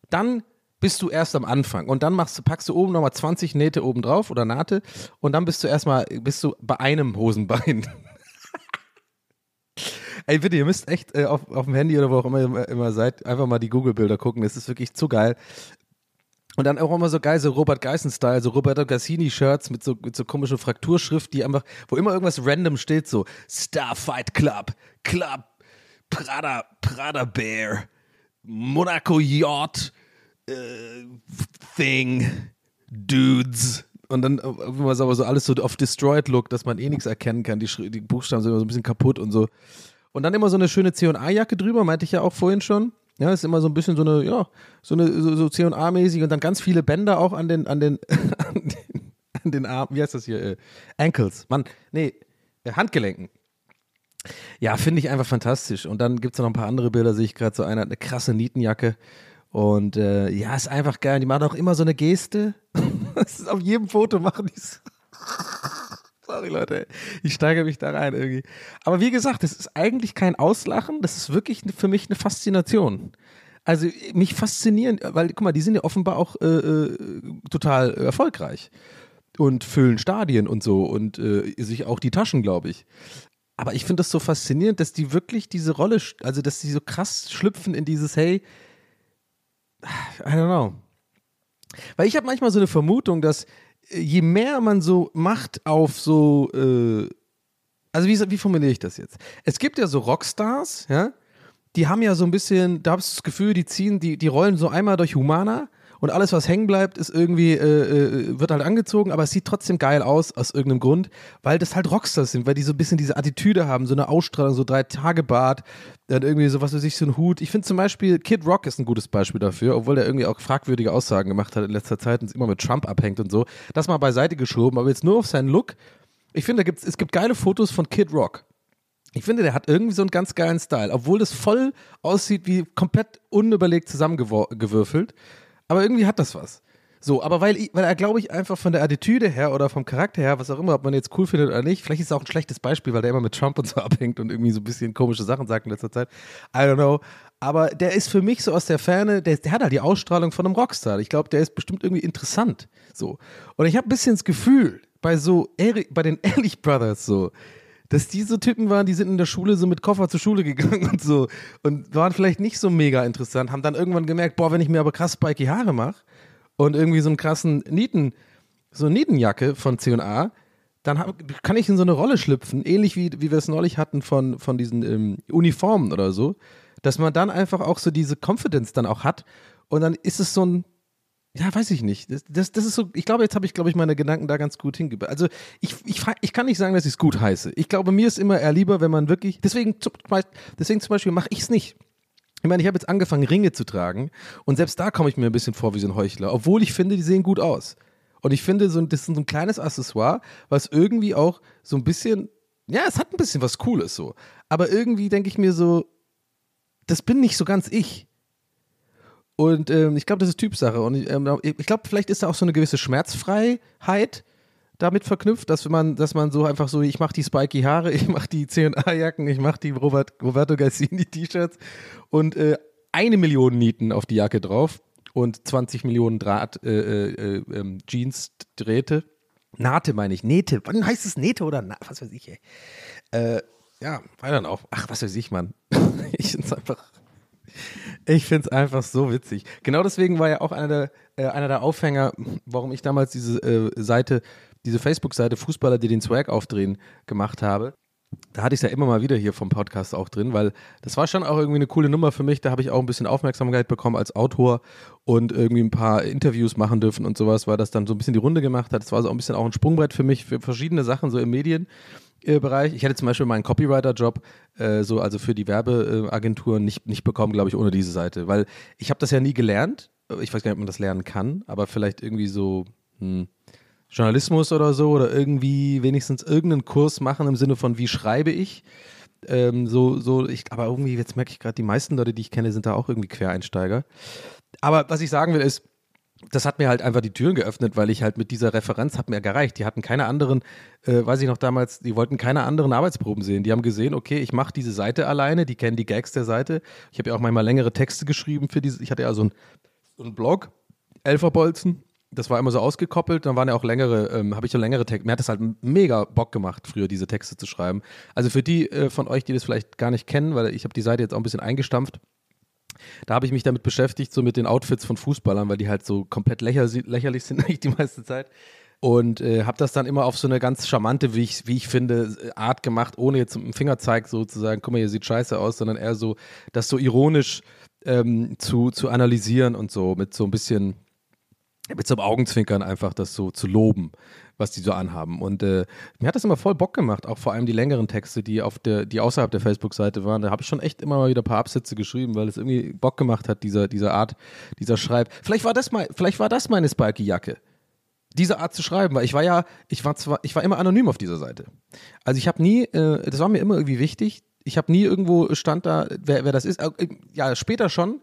Dann bist du erst am Anfang und dann machst packst du oben nochmal 20 Nähte oben drauf oder Nahte und dann bist du erstmal, bist du bei einem Hosenbein. Ey, bitte, ihr müsst echt äh, auf, auf dem Handy oder wo auch immer ihr immer, seid, einfach mal die Google-Bilder gucken. Das ist wirklich zu geil. Und dann auch immer so geil, so Robert Geissen-Style, so Roberto Cassini-Shirts mit so, mit so komischer Frakturschrift, die einfach, wo immer irgendwas random steht, so Starfight Club, Club, Prada, Prada Bear, Monaco Yacht, äh, Thing, Dudes. Und dann äh, immer so, aber so alles so auf Destroyed Look, dass man eh nichts erkennen kann. Die, die Buchstaben sind immer so ein bisschen kaputt und so. Und dann immer so eine schöne C&A-Jacke drüber, meinte ich ja auch vorhin schon. Ja, ist immer so ein bisschen so eine, ja, so eine so, so C&A-mäßig und dann ganz viele Bänder auch an den, an den, an den, an den Armen, wie heißt das hier? Äh, Ankles. Mann, nee, äh, Handgelenken. Ja, finde ich einfach fantastisch. Und dann gibt es noch ein paar andere Bilder, sehe ich gerade so einer hat eine krasse Nietenjacke. Und äh, ja, ist einfach geil. Die machen auch immer so eine Geste. Ist auf jedem Foto machen die es. Sorry, Leute. Ich steige mich da rein irgendwie. Aber wie gesagt, das ist eigentlich kein Auslachen. Das ist wirklich für mich eine Faszination. Also mich faszinieren, weil guck mal, die sind ja offenbar auch äh, äh, total erfolgreich und füllen Stadien und so und äh, sich auch die Taschen, glaube ich. Aber ich finde das so faszinierend, dass die wirklich diese Rolle, also dass die so krass schlüpfen in dieses, hey, I don't know. Weil ich habe manchmal so eine Vermutung, dass äh, je mehr man so macht auf so, äh, also wie, wie formuliere ich das jetzt? Es gibt ja so Rockstars, ja, die haben ja so ein bisschen, da hast du das Gefühl, die ziehen, die, die rollen so einmal durch Humana und alles, was hängen bleibt, ist irgendwie, äh, äh, wird halt angezogen, aber es sieht trotzdem geil aus, aus irgendeinem Grund, weil das halt Rockstars sind, weil die so ein bisschen diese Attitüde haben, so eine Ausstrahlung, so drei Tage Bart, dann irgendwie so, was weiß ich, so ein Hut. Ich finde zum Beispiel, Kid Rock ist ein gutes Beispiel dafür, obwohl der irgendwie auch fragwürdige Aussagen gemacht hat in letzter Zeit und immer mit Trump abhängt und so. Das mal beiseite geschoben, aber jetzt nur auf seinen Look. Ich finde, es gibt geile Fotos von Kid Rock. Ich finde, der hat irgendwie so einen ganz geilen Style, obwohl das voll aussieht wie komplett unüberlegt zusammengewürfelt. Aber irgendwie hat das was. So, aber weil, weil er, glaube ich, einfach von der Attitüde her oder vom Charakter her, was auch immer, ob man jetzt cool findet oder nicht, vielleicht ist es auch ein schlechtes Beispiel, weil der immer mit Trump und so abhängt und irgendwie so ein bisschen komische Sachen sagt in letzter Zeit. I don't know. Aber der ist für mich so aus der Ferne, der, der hat halt die Ausstrahlung von einem Rockstar. Ich glaube, der ist bestimmt irgendwie interessant. So. Und ich habe ein bisschen das Gefühl, bei so, Eri- bei den Ehrlich Brothers so, dass die so Typen waren, die sind in der Schule so mit Koffer zur Schule gegangen und so und waren vielleicht nicht so mega interessant, haben dann irgendwann gemerkt, boah, wenn ich mir aber krass spiky Haare mache und irgendwie so einen krassen Nieten, so eine Nietenjacke von C&A, dann hab, kann ich in so eine Rolle schlüpfen, ähnlich wie, wie wir es neulich hatten von, von diesen ähm, Uniformen oder so, dass man dann einfach auch so diese Confidence dann auch hat und dann ist es so ein ja, weiß ich nicht. Das, das, das ist so, ich glaube, jetzt habe ich, glaube ich, meine Gedanken da ganz gut hingebracht. Also ich, ich, ich kann nicht sagen, dass ich es gut heiße. Ich glaube, mir ist immer eher lieber, wenn man wirklich, deswegen, deswegen zum Beispiel mache ich es nicht. Ich meine, ich habe jetzt angefangen, Ringe zu tragen und selbst da komme ich mir ein bisschen vor wie so ein Heuchler, obwohl ich finde, die sehen gut aus. Und ich finde, so, ein- das ist so ein kleines Accessoire, was irgendwie auch so ein bisschen, ja, es hat ein bisschen was Cooles so. Aber irgendwie denke ich mir so, das bin nicht so ganz ich. Und ähm, ich glaube, das ist Typsache. Und ich, ähm, ich glaube, vielleicht ist da auch so eine gewisse Schmerzfreiheit damit verknüpft, dass man, dass man so einfach so, ich mache die spiky Haare, ich mache die C&A-Jacken, ich mache die Robert, Roberto Gassini-T-Shirts und äh, eine Million Nieten auf die Jacke drauf und 20 Millionen Draht äh, äh, äh, ähm, Jeans-Drähte. Naht meine ich, Nähte. Wann heißt es Nähte oder Na was weiß ich, ey. Äh, ja, weiter dann auch. Ach, was weiß ich, Mann. ich finde es einfach, ich finde es einfach so witzig. Genau deswegen war ja auch einer der, äh, einer der Aufhänger, warum ich damals diese äh, Seite, diese Facebook-Seite Fußballer, die den Swag aufdrehen, gemacht habe. Da hatte ich es ja immer mal wieder hier vom Podcast auch drin, weil das war schon auch irgendwie eine coole Nummer für mich. Da habe ich auch ein bisschen Aufmerksamkeit bekommen als Autor und irgendwie ein paar Interviews machen dürfen und sowas, weil das dann so ein bisschen die Runde gemacht hat. Das war so ein bisschen auch ein Sprungbrett für mich, für verschiedene Sachen so im Medienbereich. Ich hätte zum Beispiel meinen Copywriter-Job, äh, so also für die Werbeagenturen nicht, nicht bekommen, glaube ich, ohne diese Seite. Weil ich habe das ja nie gelernt. Ich weiß gar nicht, ob man das lernen kann, aber vielleicht irgendwie so. Hm, Journalismus oder so oder irgendwie wenigstens irgendeinen Kurs machen im Sinne von, wie schreibe ich. Ähm, so, so, ich, aber irgendwie, jetzt merke ich gerade, die meisten Leute, die ich kenne, sind da auch irgendwie Quereinsteiger. Aber was ich sagen will, ist, das hat mir halt einfach die Türen geöffnet, weil ich halt mit dieser Referenz hat mir gereicht. Die hatten keine anderen, äh, weiß ich noch damals, die wollten keine anderen Arbeitsproben sehen. Die haben gesehen, okay, ich mache diese Seite alleine, die kennen die Gags der Seite. Ich habe ja auch manchmal längere Texte geschrieben für diese, ich hatte ja so einen, so einen Blog, Elferbolzen, das war immer so ausgekoppelt, dann waren ja auch längere, ähm, habe ich so längere Texte. Mir hat das halt mega Bock gemacht, früher diese Texte zu schreiben. Also für die äh, von euch, die das vielleicht gar nicht kennen, weil ich habe die Seite jetzt auch ein bisschen eingestampft. Da habe ich mich damit beschäftigt, so mit den Outfits von Fußballern, weil die halt so komplett lächerlich, lächerlich sind eigentlich die meiste Zeit. Und äh, habe das dann immer auf so eine ganz charmante, wie ich, wie ich finde, Art gemacht, ohne jetzt mit dem Fingerzeig sozusagen, guck mal, hier sieht scheiße aus, sondern eher so, das so ironisch ähm, zu, zu analysieren und so, mit so ein bisschen mit so einem Augenzwinkern einfach das so zu loben, was die so anhaben. Und äh, mir hat das immer voll Bock gemacht, auch vor allem die längeren Texte, die auf der, die außerhalb der Facebook-Seite waren. Da habe ich schon echt immer mal wieder ein paar Absätze geschrieben, weil es irgendwie Bock gemacht hat, dieser, dieser Art, dieser Schreib. Vielleicht war das mal, vielleicht war das meine Spikey-Jacke. Diese Art zu schreiben, weil ich war ja, ich war zwar, ich war immer anonym auf dieser Seite. Also ich habe nie, äh, das war mir immer irgendwie wichtig. Ich habe nie irgendwo stand da, wer, wer das ist. Äh, ja, später schon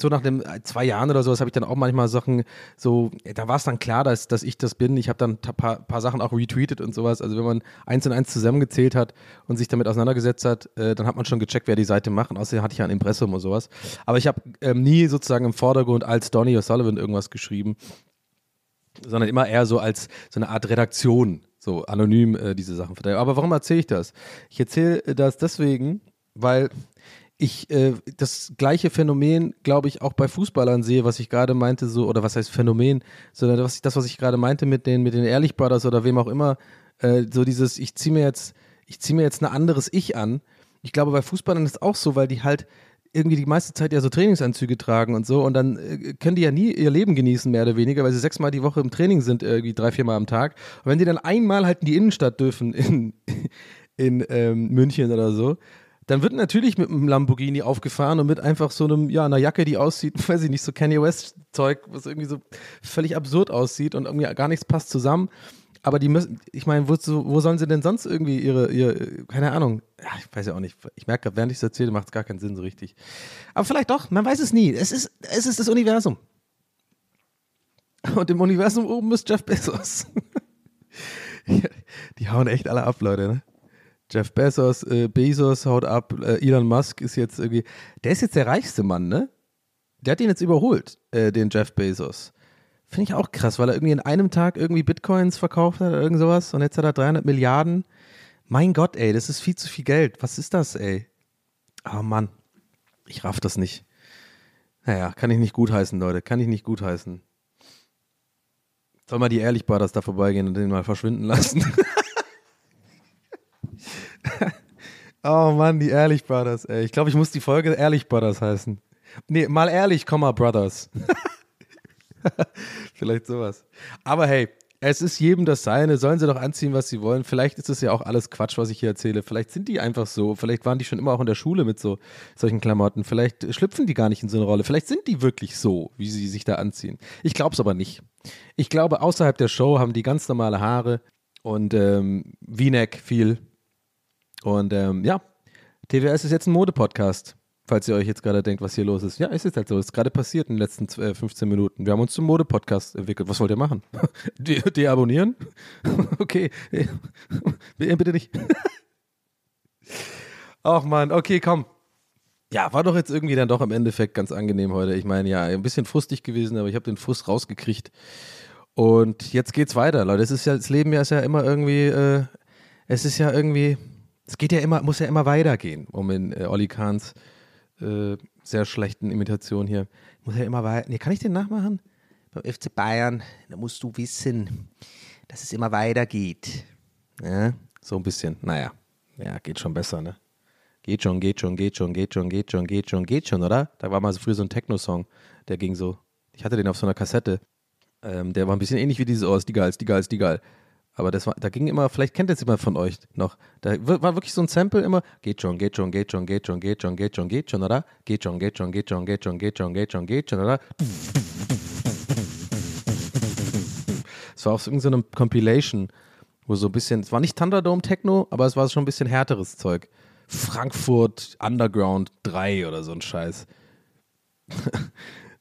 so nach dem äh, zwei Jahren oder sowas habe ich dann auch manchmal Sachen so, da war es dann klar, dass, dass ich das bin. Ich habe dann ein paar, paar Sachen auch retweetet und sowas. Also wenn man eins und eins zusammengezählt hat und sich damit auseinandergesetzt hat, äh, dann hat man schon gecheckt, wer die Seite macht. Und außerdem hatte ich ja ein Impressum und sowas. Aber ich habe ähm, nie sozusagen im Vordergrund als Donny O'Sullivan irgendwas geschrieben, sondern immer eher so als so eine Art Redaktion, so anonym äh, diese Sachen verteilen. Aber warum erzähle ich das? Ich erzähle das deswegen, weil ich äh, das gleiche Phänomen, glaube ich, auch bei Fußballern sehe, was ich gerade meinte, so, oder was heißt Phänomen, sondern das, was ich, das, was ich gerade meinte mit den, mit den Ehrlich Brothers oder wem auch immer, äh, so dieses, ich ziehe mir jetzt, ich ziehe mir jetzt ein anderes Ich an. Ich glaube, bei Fußballern ist es auch so, weil die halt irgendwie die meiste Zeit ja so Trainingsanzüge tragen und so und dann äh, können die ja nie ihr Leben genießen, mehr oder weniger, weil sie sechsmal die Woche im Training sind, irgendwie drei, viermal am Tag. Und wenn die dann einmal halt in die Innenstadt dürfen, in, in ähm, München oder so, dann wird natürlich mit einem Lamborghini aufgefahren und mit einfach so einem, ja, einer Jacke, die aussieht, weiß ich nicht, so Kanye West Zeug, was irgendwie so völlig absurd aussieht und irgendwie gar nichts passt zusammen. Aber die müssen, ich meine, wo, wo sollen sie denn sonst irgendwie ihre, ihre keine Ahnung, ja, ich weiß ja auch nicht. Ich merke gerade, während ich es erzähle, macht es gar keinen Sinn so richtig. Aber vielleicht doch, man weiß es nie. Es ist, es ist das Universum. Und im Universum oben ist Jeff Bezos. die hauen echt alle ab, Leute, ne? Jeff Bezos, äh, Bezos haut ab, äh, Elon Musk ist jetzt irgendwie, der ist jetzt der reichste Mann, ne? Der hat ihn jetzt überholt, äh, den Jeff Bezos. Finde ich auch krass, weil er irgendwie in einem Tag irgendwie Bitcoins verkauft hat oder irgend sowas und jetzt hat er 300 Milliarden. Mein Gott, ey, das ist viel zu viel Geld. Was ist das, ey? Oh Mann, ich raff das nicht. Naja, kann ich nicht gutheißen, Leute, kann ich nicht gutheißen. Soll mal die Ehrlich Brothers da vorbeigehen und den mal verschwinden lassen. oh Mann, die Ehrlich Brothers, ey. Ich glaube, ich muss die Folge Ehrlich Brothers heißen. Nee, mal ehrlich, Komma Brothers. Vielleicht sowas. Aber hey, es ist jedem das Seine. Sollen sie doch anziehen, was sie wollen. Vielleicht ist es ja auch alles Quatsch, was ich hier erzähle. Vielleicht sind die einfach so. Vielleicht waren die schon immer auch in der Schule mit so solchen Klamotten. Vielleicht schlüpfen die gar nicht in so eine Rolle. Vielleicht sind die wirklich so, wie sie sich da anziehen. Ich glaube es aber nicht. Ich glaube, außerhalb der Show haben die ganz normale Haare und ähm, V-Neck viel und ähm, ja, TWS ist jetzt ein Mode-Podcast. Falls ihr euch jetzt gerade denkt, was hier los ist. Ja, es ist halt so. Es ist gerade passiert in den letzten 15 äh, Minuten. Wir haben uns zum Mode-Podcast entwickelt. Was wollt ihr machen? De deabonnieren? okay. Bitte nicht. Ach man, okay, komm. Ja, war doch jetzt irgendwie dann doch im Endeffekt ganz angenehm heute. Ich meine, ja, ein bisschen frustig gewesen, aber ich habe den Frust rausgekriegt. Und jetzt geht's weiter, Leute. Es ist ja, das Leben ist ja immer irgendwie, äh, es ist ja irgendwie, es geht ja immer, muss ja immer weitergehen, um in äh, Olli Kahns äh, sehr schlechten Imitation hier. Muss ja immer weiter. Nee, kann ich den nachmachen? Beim FC Bayern, da musst du wissen, dass es immer weitergeht. Ja, so ein bisschen. Naja, ja, geht schon besser, ne? Geht schon, geht schon, geht schon, geht schon, geht schon, geht schon, geht schon, oder? Da war mal so früher so ein Techno-Song, der ging so. Ich hatte den auf so einer Kassette. Ähm, der war ein bisschen ähnlich wie dieses, oh, ist die geil, ist die geil, ist die geil. Aber das war, da ging immer, vielleicht kennt das jemand von euch noch. Da war wirklich so ein Sample immer, geht schon, geht schon, geht schon, geht schon, geht schon, geht schon, geht schon, oder? Geht schon, geht schon, geht schon, geht schon, geht schon, geht schon, geht schon, oder? Es war auf irgendeiner Compilation, wo so ein bisschen, es war nicht Thunderdome Techno, aber es war schon ein bisschen härteres Zeug. Frankfurt Underground 3 oder so ein Scheiß.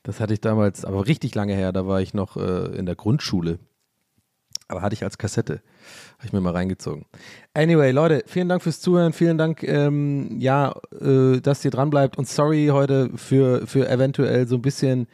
Das hatte ich damals, aber richtig lange her, da war ich noch äh, in der Grundschule. Aber hatte ich als Kassette. Habe ich mir mal reingezogen. Anyway, Leute, vielen Dank fürs Zuhören. Vielen Dank, ähm, ja, äh, dass ihr dran bleibt. Und sorry heute für, für eventuell so ein bisschen,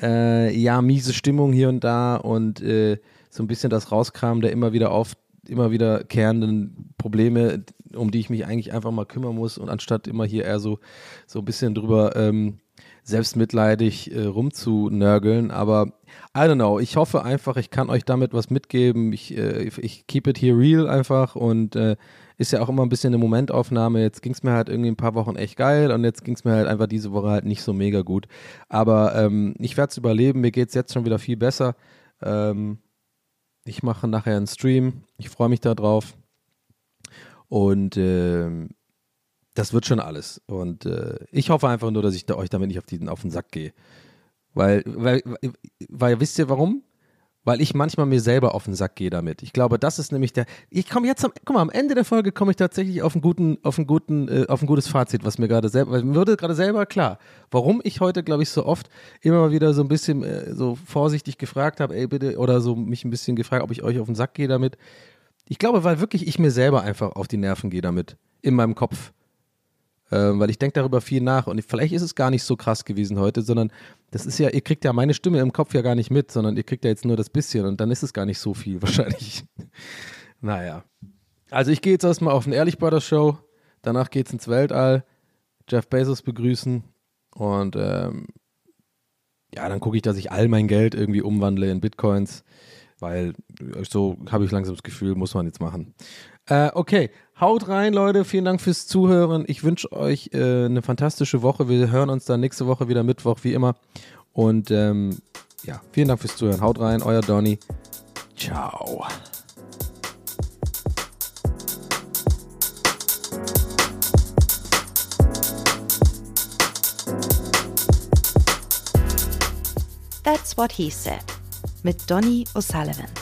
äh, ja, miese Stimmung hier und da und äh, so ein bisschen das Rauskram der immer wieder auf, immer wieder kehrenden Probleme, um die ich mich eigentlich einfach mal kümmern muss und anstatt immer hier eher so, so ein bisschen drüber ähm, selbstmitleidig äh, rumzunörgeln. Aber I don't know. Ich hoffe einfach, ich kann euch damit was mitgeben. Ich, äh, ich keep it here real einfach und äh, ist ja auch immer ein bisschen eine Momentaufnahme. Jetzt ging es mir halt irgendwie ein paar Wochen echt geil und jetzt ging es mir halt einfach diese Woche halt nicht so mega gut. Aber ähm, ich werde es überleben. Mir geht es jetzt schon wieder viel besser. Ähm, ich mache nachher einen Stream. Ich freue mich darauf. Und ähm, das wird schon alles. Und äh, ich hoffe einfach nur, dass ich da, euch damit nicht auf, die, auf den Sack gehe. Weil, weil, weil, wisst ihr warum? Weil ich manchmal mir selber auf den Sack gehe damit. Ich glaube, das ist nämlich der. Ich komme jetzt am, guck mal, am Ende der Folge komme ich tatsächlich auf einen guten, auf einen guten, äh, auf ein gutes Fazit, was mir gerade selber, mir wurde gerade selber klar, warum ich heute, glaube ich, so oft immer mal wieder so ein bisschen äh, so vorsichtig gefragt habe, ey bitte, oder so mich ein bisschen gefragt, ob ich euch auf den Sack gehe damit. Ich glaube, weil wirklich ich mir selber einfach auf die Nerven gehe damit. In meinem Kopf ähm, weil ich denke darüber viel nach und vielleicht ist es gar nicht so krass gewesen heute, sondern das ist ja, ihr kriegt ja meine Stimme im Kopf ja gar nicht mit, sondern ihr kriegt ja jetzt nur das bisschen und dann ist es gar nicht so viel wahrscheinlich. naja. Also ich gehe jetzt erstmal auf eine Ehrlich Show, danach geht es ins Weltall, Jeff Bezos begrüßen und ähm, ja, dann gucke ich, dass ich all mein Geld irgendwie umwandle in Bitcoins, weil so habe ich langsam das Gefühl, muss man jetzt machen. Äh, okay, haut rein, Leute. Vielen Dank fürs Zuhören. Ich wünsche euch äh, eine fantastische Woche. Wir hören uns dann nächste Woche wieder Mittwoch, wie immer. Und ähm, ja, vielen Dank fürs Zuhören. Haut rein, euer Donny. Ciao. That's what he said mit Donny O'Sullivan.